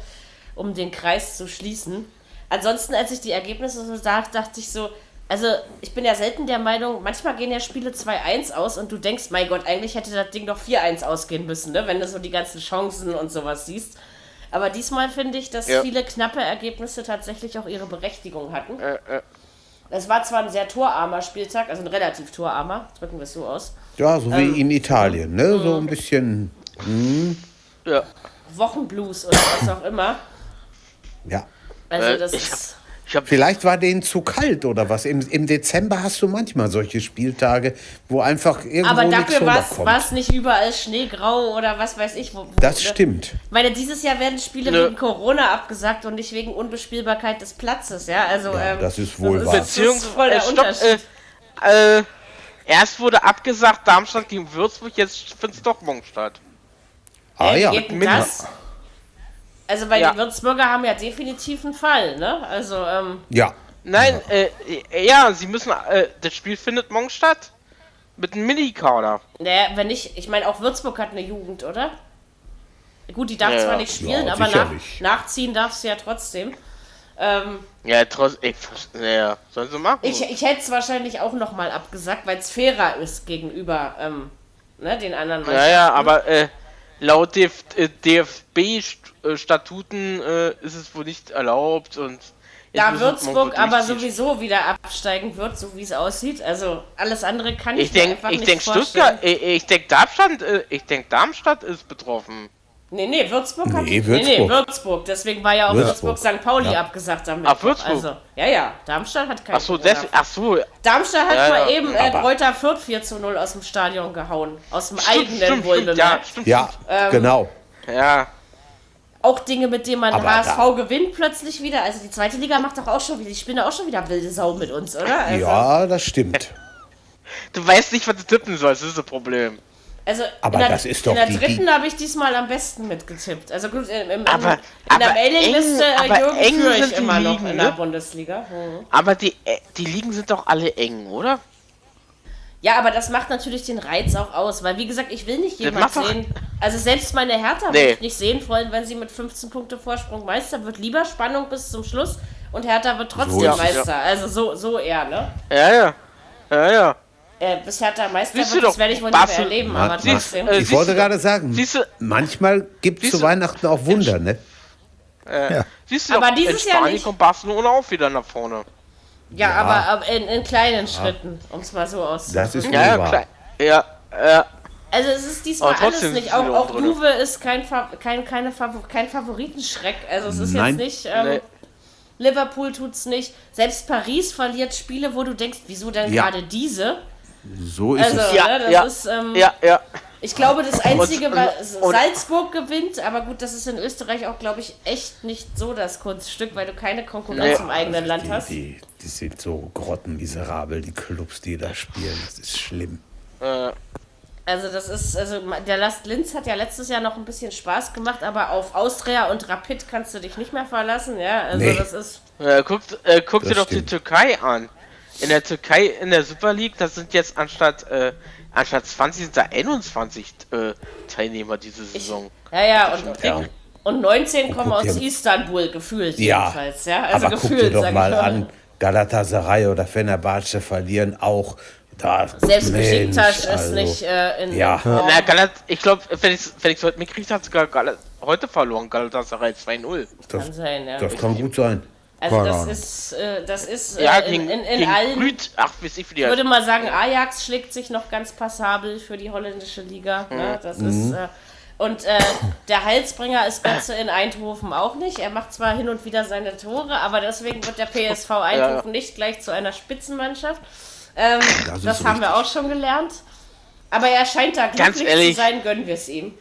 [SPEAKER 2] um den Kreis zu schließen. Ansonsten, als ich die Ergebnisse so sah, dachte ich so, also ich bin ja selten der Meinung, manchmal gehen ja Spiele 2-1 aus und du denkst, mein Gott, eigentlich hätte das Ding doch 4-1 ausgehen müssen, ne? wenn du so die ganzen Chancen und sowas siehst. Aber diesmal finde ich, dass
[SPEAKER 4] Ja.
[SPEAKER 2] viele knappe Ergebnisse tatsächlich auch ihre Berechtigung hatten.
[SPEAKER 4] Äh, äh,
[SPEAKER 2] Es war zwar ein sehr torarmer Spieltag, also ein relativ torarmer, drücken wir es so aus.
[SPEAKER 3] Ja, so wie
[SPEAKER 2] Ähm,
[SPEAKER 3] in Italien. Ne? So
[SPEAKER 2] mhm.
[SPEAKER 3] ein bisschen.
[SPEAKER 4] Ja.
[SPEAKER 2] Wochenblues oder was auch immer.
[SPEAKER 3] Ja.
[SPEAKER 2] Also das
[SPEAKER 4] ich
[SPEAKER 2] ist.
[SPEAKER 3] Vielleicht war denen zu kalt oder was. Im, Im Dezember hast du manchmal solche Spieltage, wo einfach irgendwo
[SPEAKER 2] Aber dafür war es nicht überall schneegrau oder was weiß ich. Wo, wo,
[SPEAKER 3] Das
[SPEAKER 2] ne?
[SPEAKER 3] stimmt.
[SPEAKER 2] Ich meine, dieses Jahr werden Spiele
[SPEAKER 4] Nö.
[SPEAKER 2] wegen Corona abgesagt und nicht wegen Unbespielbarkeit des Platzes, ja. Also,
[SPEAKER 3] Ja,
[SPEAKER 2] ähm,
[SPEAKER 3] das ist wohl
[SPEAKER 2] das
[SPEAKER 3] wahr.
[SPEAKER 2] das ist
[SPEAKER 4] Beziehungsweise, äh, stopp, äh, äh, erst wurde abgesagt Darmstadt gegen Würzburg, jetzt findet es doch morgen statt.
[SPEAKER 3] Ah
[SPEAKER 2] Ey,
[SPEAKER 3] ja.
[SPEAKER 4] Mit-
[SPEAKER 2] das? Also, weil
[SPEAKER 4] Ja.
[SPEAKER 2] die Würzburger haben ja definitiv einen Fall, ne? Also, ähm,
[SPEAKER 3] Ja.
[SPEAKER 4] Nein, äh, äh, ja, sie müssen, äh, das Spiel findet morgen statt. Mit einem Minikader.
[SPEAKER 2] naja, wenn nicht, ich meine, auch Würzburg hat eine Jugend, oder? Gut, die darf
[SPEAKER 4] Ja,
[SPEAKER 2] zwar
[SPEAKER 4] ja.
[SPEAKER 2] nicht spielen,
[SPEAKER 3] Ja,
[SPEAKER 2] aber nach, nachziehen darf sie ja trotzdem. Ähm,
[SPEAKER 4] Ja, trotz, ich, vers- ja, sollen sie machen.
[SPEAKER 2] ich ich hätte es wahrscheinlich auch nochmal abgesagt, weil es fairer ist gegenüber ähm, ne, den anderen
[SPEAKER 4] ja, ja,
[SPEAKER 2] Mannschaften.
[SPEAKER 4] aber, äh, laut DF, äh, DFB-Statuten äh, ist es wohl nicht erlaubt und.
[SPEAKER 2] Da Würzburg aber sowieso wieder absteigen wird, so wie es aussieht. Also alles andere kann ich,
[SPEAKER 4] Ich
[SPEAKER 2] mir
[SPEAKER 4] denke,
[SPEAKER 2] einfach
[SPEAKER 4] ich
[SPEAKER 2] nicht
[SPEAKER 4] denk
[SPEAKER 2] vorstellen.
[SPEAKER 4] Stuttgart, ich, ich denke Darmstadt, äh, ich denk Darmstadt ist betroffen.
[SPEAKER 2] Nee, nee, Würzburg hat
[SPEAKER 3] Nee,
[SPEAKER 2] nee, nee,
[SPEAKER 3] Würzburg.
[SPEAKER 2] Würzburg. Deswegen war ja auch
[SPEAKER 3] Würzburg.
[SPEAKER 2] Würzburg, St. Pauli
[SPEAKER 3] Ja.
[SPEAKER 2] abgesagt am
[SPEAKER 4] Ach. Würzburg.
[SPEAKER 2] Also, ja, ja, Darmstadt hat keinen
[SPEAKER 4] Ach so, das, ach so,
[SPEAKER 2] Darmstadt hat
[SPEAKER 4] Ja,
[SPEAKER 2] mal
[SPEAKER 4] ja.
[SPEAKER 2] eben äh, Reuter Fürth 4 zu 0 aus dem Stadion gehauen. Aus dem
[SPEAKER 4] stimmt,
[SPEAKER 2] eigenen
[SPEAKER 4] stimmt, stimmt, ja, stimmt,
[SPEAKER 3] Ja,
[SPEAKER 2] Ähm,
[SPEAKER 3] genau.
[SPEAKER 4] ja.
[SPEAKER 2] Auch Dinge, mit denen man
[SPEAKER 3] Aber
[SPEAKER 2] HSV
[SPEAKER 3] da-
[SPEAKER 2] gewinnt plötzlich wieder. Also die zweite Liga macht doch auch schon wieder, die spielen doch auch schon wieder wilde Sau mit uns, oder? Also,
[SPEAKER 3] Ja, das stimmt.
[SPEAKER 4] Du weißt nicht, was du tippen sollst, das ist das Problem.
[SPEAKER 2] Also
[SPEAKER 3] Aber
[SPEAKER 2] in der,
[SPEAKER 3] das ist doch
[SPEAKER 2] in der
[SPEAKER 3] die-
[SPEAKER 2] dritten habe ich diesmal am besten mitgetippt. Also gut, im, im,
[SPEAKER 4] Aber-
[SPEAKER 2] in der
[SPEAKER 4] aber
[SPEAKER 2] Mailingliste
[SPEAKER 4] eng-
[SPEAKER 2] äh,
[SPEAKER 4] aber
[SPEAKER 2] Jürgen
[SPEAKER 4] eng
[SPEAKER 2] führe ich
[SPEAKER 4] die
[SPEAKER 2] immer noch
[SPEAKER 4] Ligen,
[SPEAKER 2] in
[SPEAKER 4] ne?
[SPEAKER 2] der Bundesliga. Hm.
[SPEAKER 4] Aber die, äh, die Ligen sind doch alle eng, oder?
[SPEAKER 2] Ja, aber das macht natürlich den Reiz auch aus, weil wie gesagt, ich will nicht jemand
[SPEAKER 4] macht doch-
[SPEAKER 2] sehen. Also selbst meine Hertha
[SPEAKER 4] Nee.
[SPEAKER 2] würde ich nicht sehen wollen, wenn sie mit 15 Punkte Vorsprung Meister wird. Lieber Spannung bis zum Schluss und Hertha wird trotzdem
[SPEAKER 3] es.
[SPEAKER 2] Meister. Also so, so eher, ne?
[SPEAKER 4] Ja, ja. Ja, ja.
[SPEAKER 2] Äh, bis Hertha Meister
[SPEAKER 4] Siehst du
[SPEAKER 2] wird, das werde ich wohl nicht mehr erleben,
[SPEAKER 3] Ma-
[SPEAKER 2] aber trotzdem.
[SPEAKER 4] äh,
[SPEAKER 3] Ich wollte
[SPEAKER 4] du-
[SPEAKER 3] gerade sagen,
[SPEAKER 4] du-
[SPEAKER 3] manchmal gibt es zu Weihnachten auch Wunder, ne?
[SPEAKER 4] Äh, Siehst du,
[SPEAKER 2] Aber
[SPEAKER 4] doch,
[SPEAKER 2] dieses
[SPEAKER 4] in
[SPEAKER 2] Jahr
[SPEAKER 4] Spanien
[SPEAKER 2] nicht.
[SPEAKER 4] kommt Barcelona auch wieder nach vorne.
[SPEAKER 2] ja, aber, aber in, in kleinen Schritten, um es mal so auszudrücken.
[SPEAKER 3] Das ist
[SPEAKER 4] Ja, ja,
[SPEAKER 3] wahr.
[SPEAKER 4] klar. Ja, ja.
[SPEAKER 2] Also es ist diesmal alles nicht. Auch, auch. Juve ist kein, Fa kein, keine Favor kein Favoritenschreck. Also es ist
[SPEAKER 3] Nein.
[SPEAKER 2] jetzt nicht. Ähm,
[SPEAKER 4] Nee.
[SPEAKER 2] Liverpool tut's nicht. Selbst Paris verliert Spiele, wo du denkst, wieso denn
[SPEAKER 3] Ja.
[SPEAKER 2] gerade diese?
[SPEAKER 3] So ist
[SPEAKER 2] Also,
[SPEAKER 3] es.
[SPEAKER 4] Ja,
[SPEAKER 2] ne, das
[SPEAKER 4] ja.
[SPEAKER 2] ist. Ähm,
[SPEAKER 4] Ja, ja.
[SPEAKER 2] Ich glaube, das Einzige
[SPEAKER 4] und-
[SPEAKER 2] Salzburg gewinnt, aber gut, das ist in Österreich auch, glaube ich, echt nicht so das Kunststück, weil du keine Konkurrenz
[SPEAKER 4] Nee.
[SPEAKER 2] im eigenen Land
[SPEAKER 3] Die,
[SPEAKER 2] hast.
[SPEAKER 3] die, die sind so grottenmiserabel, die Clubs, die da spielen. Das ist schlimm.
[SPEAKER 4] Äh,
[SPEAKER 2] Also das ist, also der Last Linz hat ja letztes Jahr noch ein bisschen Spaß gemacht, aber auf Austria und Rapid kannst du dich nicht mehr verlassen, ja. Also
[SPEAKER 3] Nee.
[SPEAKER 2] das ist.
[SPEAKER 4] äh, guckt, äh, guck
[SPEAKER 3] Das
[SPEAKER 4] dir doch
[SPEAKER 3] stimmt.
[SPEAKER 4] die Türkei an. In der Türkei, in der Super League, das sind jetzt anstatt, äh, anstatt 20 sind da 21 äh, Teilnehmer diese Saison.
[SPEAKER 2] Ja, ja, und,
[SPEAKER 3] Ja.
[SPEAKER 2] und 19 kommen
[SPEAKER 3] guck
[SPEAKER 2] aus
[SPEAKER 3] dir-
[SPEAKER 2] Istanbul, gefühlt
[SPEAKER 3] Ja,
[SPEAKER 2] jedenfalls, ja. Also
[SPEAKER 3] aber guck dir
[SPEAKER 2] gefühlt,
[SPEAKER 3] doch mal
[SPEAKER 2] ich
[SPEAKER 3] an, Galatasaray oder Fenerbahce verlieren auch. Da,
[SPEAKER 2] Selbst
[SPEAKER 3] Mensch,
[SPEAKER 2] Besiktas ist
[SPEAKER 3] also,
[SPEAKER 2] nicht äh, in
[SPEAKER 3] Ja.
[SPEAKER 4] Na, Galat, ich glaube, wenn ich wenn ich's heute mitkriege, hat sogar Galat heute verloren, Galatasaray 2-0.
[SPEAKER 3] Das,
[SPEAKER 2] Kann sein, ja.
[SPEAKER 3] das kann gut sein.
[SPEAKER 2] Also
[SPEAKER 5] Keine
[SPEAKER 2] das
[SPEAKER 5] Ahnung.
[SPEAKER 2] ist, äh, das ist äh,
[SPEAKER 4] Ja,
[SPEAKER 2] in,
[SPEAKER 4] gegen,
[SPEAKER 2] in, in allen.
[SPEAKER 4] Brüt, ach, ich,
[SPEAKER 2] würde mal sagen, Ajax schlägt sich noch ganz passabel für die holländische Liga. Ne? Das ist, äh, und äh, der Halsbringer ist Götze in Eindhoven auch nicht. Er macht zwar hin und wieder seine Tore, aber deswegen wird der PSV Eindhoven nicht gleich zu einer Spitzenmannschaft. Ähm,
[SPEAKER 3] Das
[SPEAKER 2] das haben wir
[SPEAKER 3] richtig.
[SPEAKER 2] auch schon gelernt. Aber er scheint da glücklich zu sein, gönnen wir es ihm.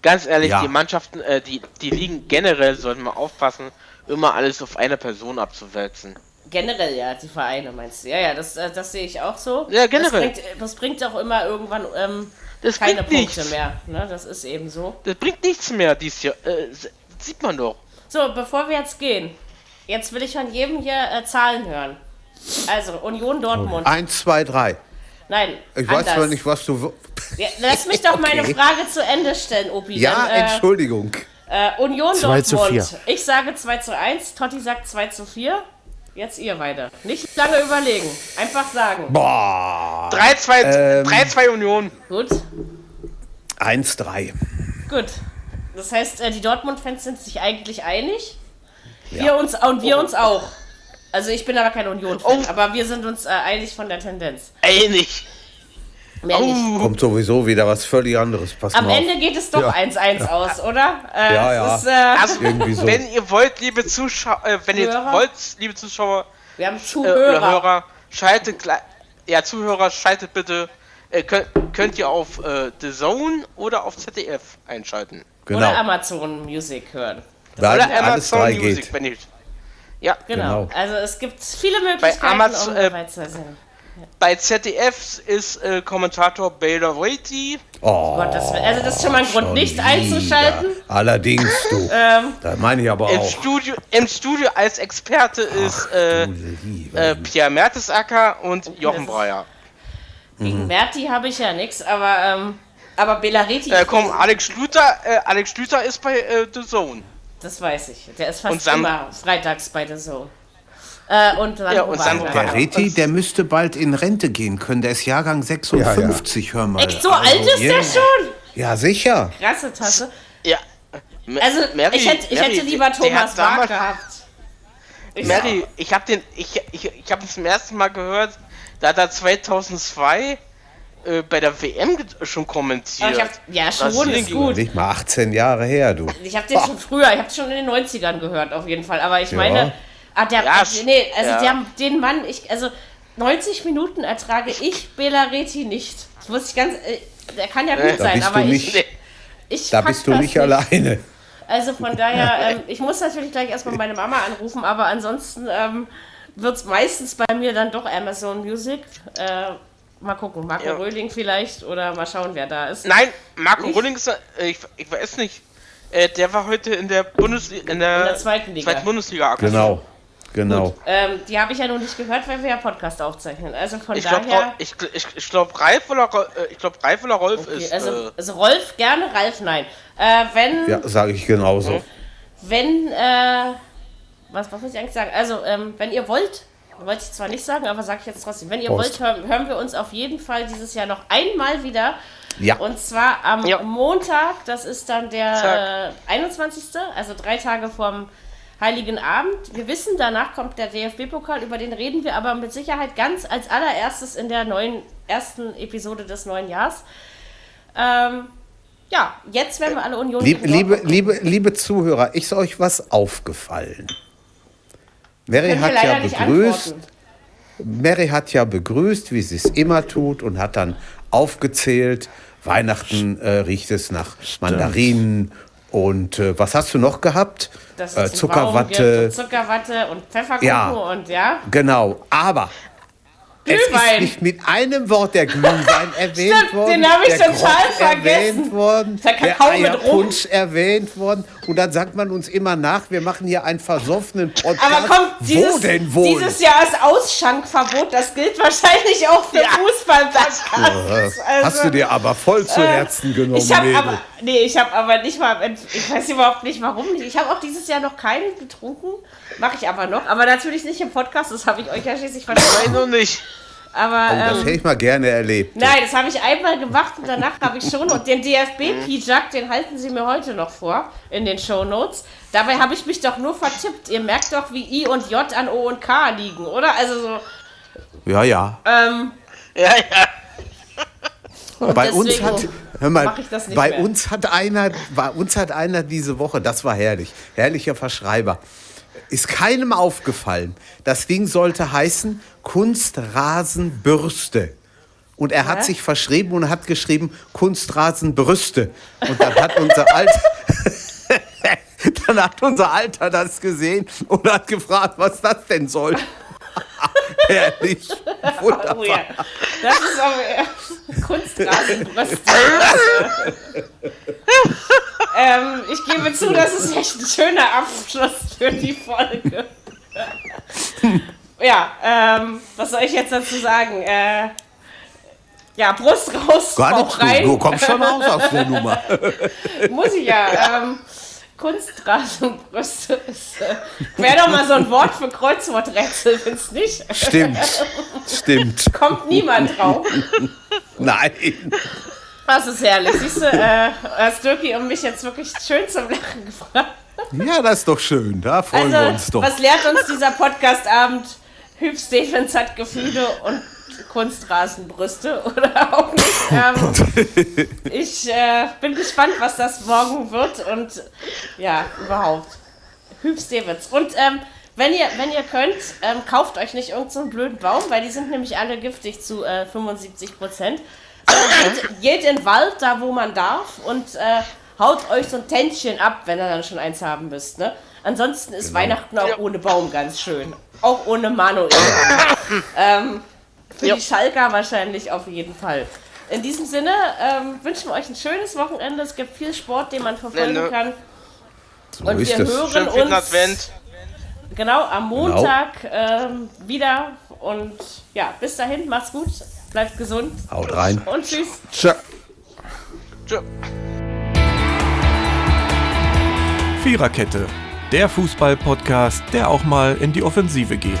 [SPEAKER 4] Ganz ehrlich,
[SPEAKER 3] Ja.
[SPEAKER 4] die Mannschaften, äh, die, die Ligen generell sollten wir aufpassen, immer alles auf eine Person abzuwälzen.
[SPEAKER 2] Generell ja, die Vereine meinst du. Ja, ja, das, äh, das sehe ich auch so.
[SPEAKER 4] Ja, generell.
[SPEAKER 2] Das bringt, das bringt auch immer irgendwann ähm,
[SPEAKER 4] Das
[SPEAKER 2] keine
[SPEAKER 4] bringt
[SPEAKER 2] Punkte
[SPEAKER 4] nichts.
[SPEAKER 2] mehr. Ne? Das ist eben so.
[SPEAKER 4] Das bringt nichts mehr dieses Jahr. Äh, sieht man doch.
[SPEAKER 2] So, bevor wir jetzt gehen, jetzt will ich von jedem hier äh, Zahlen hören. Also, Union Dortmund.
[SPEAKER 3] Eins, zwei, drei.
[SPEAKER 2] Nein,
[SPEAKER 3] Ich weiß
[SPEAKER 2] anders.
[SPEAKER 3] zwar nicht, was du.
[SPEAKER 2] Ja, lass mich doch meine
[SPEAKER 3] Okay.
[SPEAKER 2] Frage zu Ende stellen, Opi.
[SPEAKER 3] Ja,
[SPEAKER 2] Dann, äh,
[SPEAKER 3] Entschuldigung.
[SPEAKER 2] Äh, Union
[SPEAKER 5] 2 zu
[SPEAKER 2] Dortmund.
[SPEAKER 5] 4.
[SPEAKER 2] Ich sage 2 zu 1, Totti sagt 2 zu 4. Jetzt ihr beide. Nicht lange überlegen. Einfach sagen.
[SPEAKER 3] Boah.
[SPEAKER 4] 3-2
[SPEAKER 3] Ähm.
[SPEAKER 4] 3-2 Union.
[SPEAKER 2] Gut,
[SPEAKER 3] Eins, drei.
[SPEAKER 2] gut. Das heißt, äh, die Dortmund-Fans sind sich eigentlich einig. Wir uns und wir uns auch. Also ich bin aber kein Union-Fan,
[SPEAKER 4] Oh.
[SPEAKER 2] aber wir sind uns äh, einig von der Tendenz.
[SPEAKER 4] Ey, nicht.
[SPEAKER 3] Kommt sowieso wieder was völlig anderes. Pass
[SPEAKER 2] Am
[SPEAKER 3] mal auf.
[SPEAKER 2] Ende geht es doch 1-1 aus, oder? Äh,
[SPEAKER 3] Ja, ja.
[SPEAKER 2] Ist, äh,
[SPEAKER 4] Also,
[SPEAKER 3] Irgendwie so.
[SPEAKER 4] wenn ihr wollt, liebe Zuschauer, äh, wenn ihr
[SPEAKER 2] Hörer?
[SPEAKER 4] wollt, liebe Zuschauer
[SPEAKER 2] wir haben
[SPEAKER 4] äh, oder
[SPEAKER 2] Zuhörer.
[SPEAKER 4] Hörer, schaltet gleich, ja, Zuhörer, schaltet bitte, äh, könnt, könnt ihr auf äh, The Zone oder auf ZDF einschalten.
[SPEAKER 3] Genau.
[SPEAKER 2] Oder Amazon Music hören.
[SPEAKER 3] Da
[SPEAKER 4] oder
[SPEAKER 3] alles
[SPEAKER 4] Amazon
[SPEAKER 3] drei
[SPEAKER 4] Music,
[SPEAKER 3] geht.
[SPEAKER 4] wenn ihr. Ja,
[SPEAKER 2] Genau.
[SPEAKER 3] Genau.
[SPEAKER 2] Also es gibt viele Möglichkeiten,
[SPEAKER 4] Amazon,
[SPEAKER 2] um
[SPEAKER 4] äh,
[SPEAKER 2] dabei zu sein.
[SPEAKER 4] Bei ZDF ist äh, Kommentator Baylor Waity.
[SPEAKER 3] Oh,
[SPEAKER 2] Gottes Willen. Also das ist schon mal ein Grund, nicht
[SPEAKER 3] wieder.
[SPEAKER 2] einzuschalten.
[SPEAKER 3] Allerdings, du.
[SPEAKER 2] Ähm,
[SPEAKER 3] da meine ich aber
[SPEAKER 4] Im
[SPEAKER 3] auch.
[SPEAKER 4] Studio, Im Studio als Experte ist äh, äh, Pierre Mertesacker und Jochen
[SPEAKER 2] das ist-
[SPEAKER 4] Breyer.
[SPEAKER 2] gegen
[SPEAKER 3] Mhm.
[SPEAKER 2] Merti habe ich ja nichts, aber, ähm, aber Belareti,
[SPEAKER 4] Äh, komm, Alex Schlüter, äh, Alex Schlüter ist bei äh, The Zone.
[SPEAKER 2] das weiß ich. Der ist fast immer freitags bei der Zone. Äh, und Sandro
[SPEAKER 4] Ja, und Sandro
[SPEAKER 2] Wagner.
[SPEAKER 3] Der Reti, der müsste bald in Rente gehen können. Der ist Jahrgang 56, hör mal.
[SPEAKER 2] Echt, so
[SPEAKER 3] Also,
[SPEAKER 2] alt ist
[SPEAKER 3] ja.
[SPEAKER 2] der schon?
[SPEAKER 3] Ja, sicher.
[SPEAKER 2] Krasse Tasse.
[SPEAKER 4] Ja.
[SPEAKER 2] Also,
[SPEAKER 4] Mary-
[SPEAKER 2] ich hätte, ich
[SPEAKER 4] Mary,
[SPEAKER 2] hätte lieber Thomas
[SPEAKER 4] hat
[SPEAKER 2] Wag
[SPEAKER 4] damals-
[SPEAKER 2] gehabt. Ich
[SPEAKER 4] Mary, ich habe den, ich, ich, ich habe zum ersten Mal gehört, da hat er 2002 äh, bei der WM schon kommentiert.
[SPEAKER 2] Hab, ja, schon,
[SPEAKER 4] Brasilien
[SPEAKER 2] ist gut.
[SPEAKER 3] Nicht mal 18 Jahre her, du.
[SPEAKER 2] Ich habe den schon früher, ich habe schon in den 90ern gehört, auf jeden Fall. Aber ich meine, ah, der,
[SPEAKER 4] Ja,
[SPEAKER 2] nee, also
[SPEAKER 4] ja.
[SPEAKER 2] der, den Mann, ich, also 90 Minuten ertrage ich Belareti nicht. Das muss ich ganz, äh, der kann ja gut
[SPEAKER 3] Da
[SPEAKER 2] sein,
[SPEAKER 3] bist
[SPEAKER 2] aber
[SPEAKER 3] du
[SPEAKER 2] ich,
[SPEAKER 3] nicht-
[SPEAKER 4] Nee,
[SPEAKER 2] ich
[SPEAKER 3] Da bist du
[SPEAKER 2] das
[SPEAKER 3] nicht alleine.
[SPEAKER 2] Also von daher, ähm, ich muss natürlich gleich erstmal meine Mama anrufen, aber ansonsten ähm, wird es meistens bei mir dann doch Amazon Music. Äh, mal gucken, Marco
[SPEAKER 4] Ja.
[SPEAKER 2] Röhling vielleicht oder mal schauen, wer da ist.
[SPEAKER 4] Nein, Marco
[SPEAKER 2] Nicht?
[SPEAKER 4] Rulling ist, äh, ich, ich weiß nicht, äh, der war heute in der Bundesliga, in der,
[SPEAKER 2] In der zweiten Liga.
[SPEAKER 4] zweiten Bundesliga aktiv.
[SPEAKER 3] Genau. Genau.
[SPEAKER 2] Ähm, die habe ich ja noch nicht gehört, weil wir ja Podcast aufzeichnen. Also von
[SPEAKER 4] Ich glaube,
[SPEAKER 2] daher.
[SPEAKER 4] ich, ich, ich glaub, Ralf äh, ich glaube Ralf oder Rolf
[SPEAKER 2] Okay,
[SPEAKER 4] ist.
[SPEAKER 2] also,
[SPEAKER 4] äh,
[SPEAKER 2] also Rolf gerne, Ralf nein. Äh, wenn,
[SPEAKER 3] Ja, sage ich genauso.
[SPEAKER 2] wenn, äh, was, was muss ich eigentlich sagen? Also, ähm, wenn ihr wollt, wollte ich zwar nicht sagen, aber sage ich jetzt trotzdem, wenn ihr
[SPEAKER 3] Prost.
[SPEAKER 2] wollt, hören, hören wir uns auf jeden Fall dieses Jahr noch einmal wieder.
[SPEAKER 3] Ja.
[SPEAKER 2] Und zwar am
[SPEAKER 4] Ja.
[SPEAKER 2] Montag, das ist dann der äh, 21., also drei Tage vorm Heiligen Abend. Wir wissen, danach kommt der DFB-Pokal, über den reden wir aber mit Sicherheit ganz als allererstes in der neuen, ersten Episode des neuen Jahres. Ähm, ja, jetzt werden wir alle Union.
[SPEAKER 3] Lieb, liebe, liebe, liebe Zuhörer, ist euch was aufgefallen? Mary hat ja begrüßt. Mary hat ja begrüßt, wie sie es immer tut und hat dann aufgezählt, Weihnachten äh, riecht es nach Mandarinen und äh, was hast du noch gehabt? Äh, Zuckerwatte.
[SPEAKER 2] und Zuckerwatte und Pfefferkuchen
[SPEAKER 3] Ja.
[SPEAKER 2] und ja.
[SPEAKER 3] Genau, aber es ist
[SPEAKER 2] Glühwein.
[SPEAKER 3] nicht mit einem Wort der Glühwein erwähnt
[SPEAKER 2] Stimmt,
[SPEAKER 3] worden.
[SPEAKER 2] den hab ich
[SPEAKER 3] der
[SPEAKER 2] total
[SPEAKER 3] Grog
[SPEAKER 2] vergessen.
[SPEAKER 3] erwähnt worden,
[SPEAKER 2] Der Kakao mit
[SPEAKER 3] Eierpunsch erwähnt worden. Und dann sagt man uns immer nach, wir machen hier einen versoffenen Podcast.
[SPEAKER 2] Aber komm,
[SPEAKER 3] Wo
[SPEAKER 2] dieses,
[SPEAKER 3] denn wohl?
[SPEAKER 2] dieses Jahr ist Ausschankverbot, das gilt wahrscheinlich auch für Fußball-Podcasts.
[SPEAKER 3] Äh, Hast du dir aber voll zu Herzen genommen,
[SPEAKER 2] Also, äh, Ich habe
[SPEAKER 3] Mädel.
[SPEAKER 2] aber, nee, ich habe aber nicht mal, ich weiß überhaupt nicht, warum. Ich habe auch dieses Jahr noch keinen getrunken, mache ich aber noch, aber natürlich nicht im Podcast, das habe ich euch ja schließlich
[SPEAKER 4] Nein,
[SPEAKER 2] versprochen.
[SPEAKER 4] noch nicht.
[SPEAKER 2] Aber
[SPEAKER 3] Das
[SPEAKER 2] ähm,
[SPEAKER 3] hätte ich mal gerne erlebt.
[SPEAKER 2] nein, das habe ich einmal gemacht und danach habe ich schon und den DFB-Pijak, den halten sie mir heute noch vor in den Shownotes. Dabei habe ich mich doch nur vertippt. Ihr merkt doch, wie I und J an O und K liegen, oder? Also so,
[SPEAKER 3] Ja, ja.
[SPEAKER 2] ähm,
[SPEAKER 4] Ja, ja.
[SPEAKER 3] Bei uns hat, hör mal,
[SPEAKER 2] mach ich das nicht
[SPEAKER 3] bei
[SPEAKER 2] mehr.
[SPEAKER 3] uns hat einer, bei uns hat einer diese Woche, das war herrlich, herrlicher Verschreiber, ist keinem aufgefallen. Das Ding sollte heißen Kunstrasenbürste. Und er hat
[SPEAKER 2] Ja?
[SPEAKER 3] sich verschrieben und hat geschrieben Kunstrasenbrüste. Und dann hat unser Alter, dann hat unser Alter das gesehen und hat gefragt, was das denn soll. Herrlich. Wunderbar.
[SPEAKER 2] oh ja. Das ist aber Kunstrasenbrüste. ähm, ich gebe zu, das ist echt ein schöner Abschluss für die Folge. ja, ähm, was soll ich jetzt dazu sagen? Äh, ja, Brust raus,
[SPEAKER 3] Gar
[SPEAKER 2] Bauch
[SPEAKER 3] nichts, du,
[SPEAKER 2] rein.
[SPEAKER 3] du kommst schon raus aus der Nummer.
[SPEAKER 2] Muss ich ja. Ähm, Kunstrasenbrüste ist. Äh, Wäre doch mal so ein Wort für Kreuzworträtsel, find's nicht?
[SPEAKER 3] Stimmt, stimmt.
[SPEAKER 2] Kommt niemand drauf.
[SPEAKER 3] Nein.
[SPEAKER 2] Das ist herrlich. Siehst du, äh, hast Dirki und mich jetzt wirklich schön zum Lachen gefragt.
[SPEAKER 3] Ja, das ist doch schön. Da freuen wir uns
[SPEAKER 2] Also,
[SPEAKER 3] doch.
[SPEAKER 2] was lehrt uns dieser Podcast-Abend? Hüb Stevens hat Gefühle und Kunstrasenbrüste oder auch nicht. Ähm, ich äh, bin gespannt, was das morgen wird und ja, überhaupt. Hübs Davids. Und ähm, wenn ihr, wenn ihr könnt, ähm, kauft euch nicht irgendeinen so blöden Baum, weil die sind nämlich alle giftig zu äh, 75 Prozent. Äh, geht, geht in den Wald, da wo man darf, und äh, haut euch so ein Tändchen ab, wenn ihr dann schon eins haben müsst. Ne? Ansonsten ist
[SPEAKER 3] Genau.
[SPEAKER 2] Weihnachten auch ohne Baum ganz schön. Auch ohne Manuel. ähm, für
[SPEAKER 4] Ja.
[SPEAKER 2] die Schalker wahrscheinlich auf jeden Fall. In diesem Sinne ähm, wünschen wir euch ein schönes Wochenende. Es gibt viel Sport, den man verfolgen
[SPEAKER 4] Ne, ne.
[SPEAKER 2] kann.
[SPEAKER 3] So
[SPEAKER 2] Und wir
[SPEAKER 3] das.
[SPEAKER 2] hören uns
[SPEAKER 4] Advent.
[SPEAKER 2] genau am Montag ähm, wieder. Und ja, bis dahin, macht's gut, bleibt gesund
[SPEAKER 3] Haut rein.
[SPEAKER 2] und tschüss.
[SPEAKER 5] Tja.
[SPEAKER 4] Tschö.
[SPEAKER 1] Viererkette, der Fußball-Podcast, der auch mal in die Offensive geht.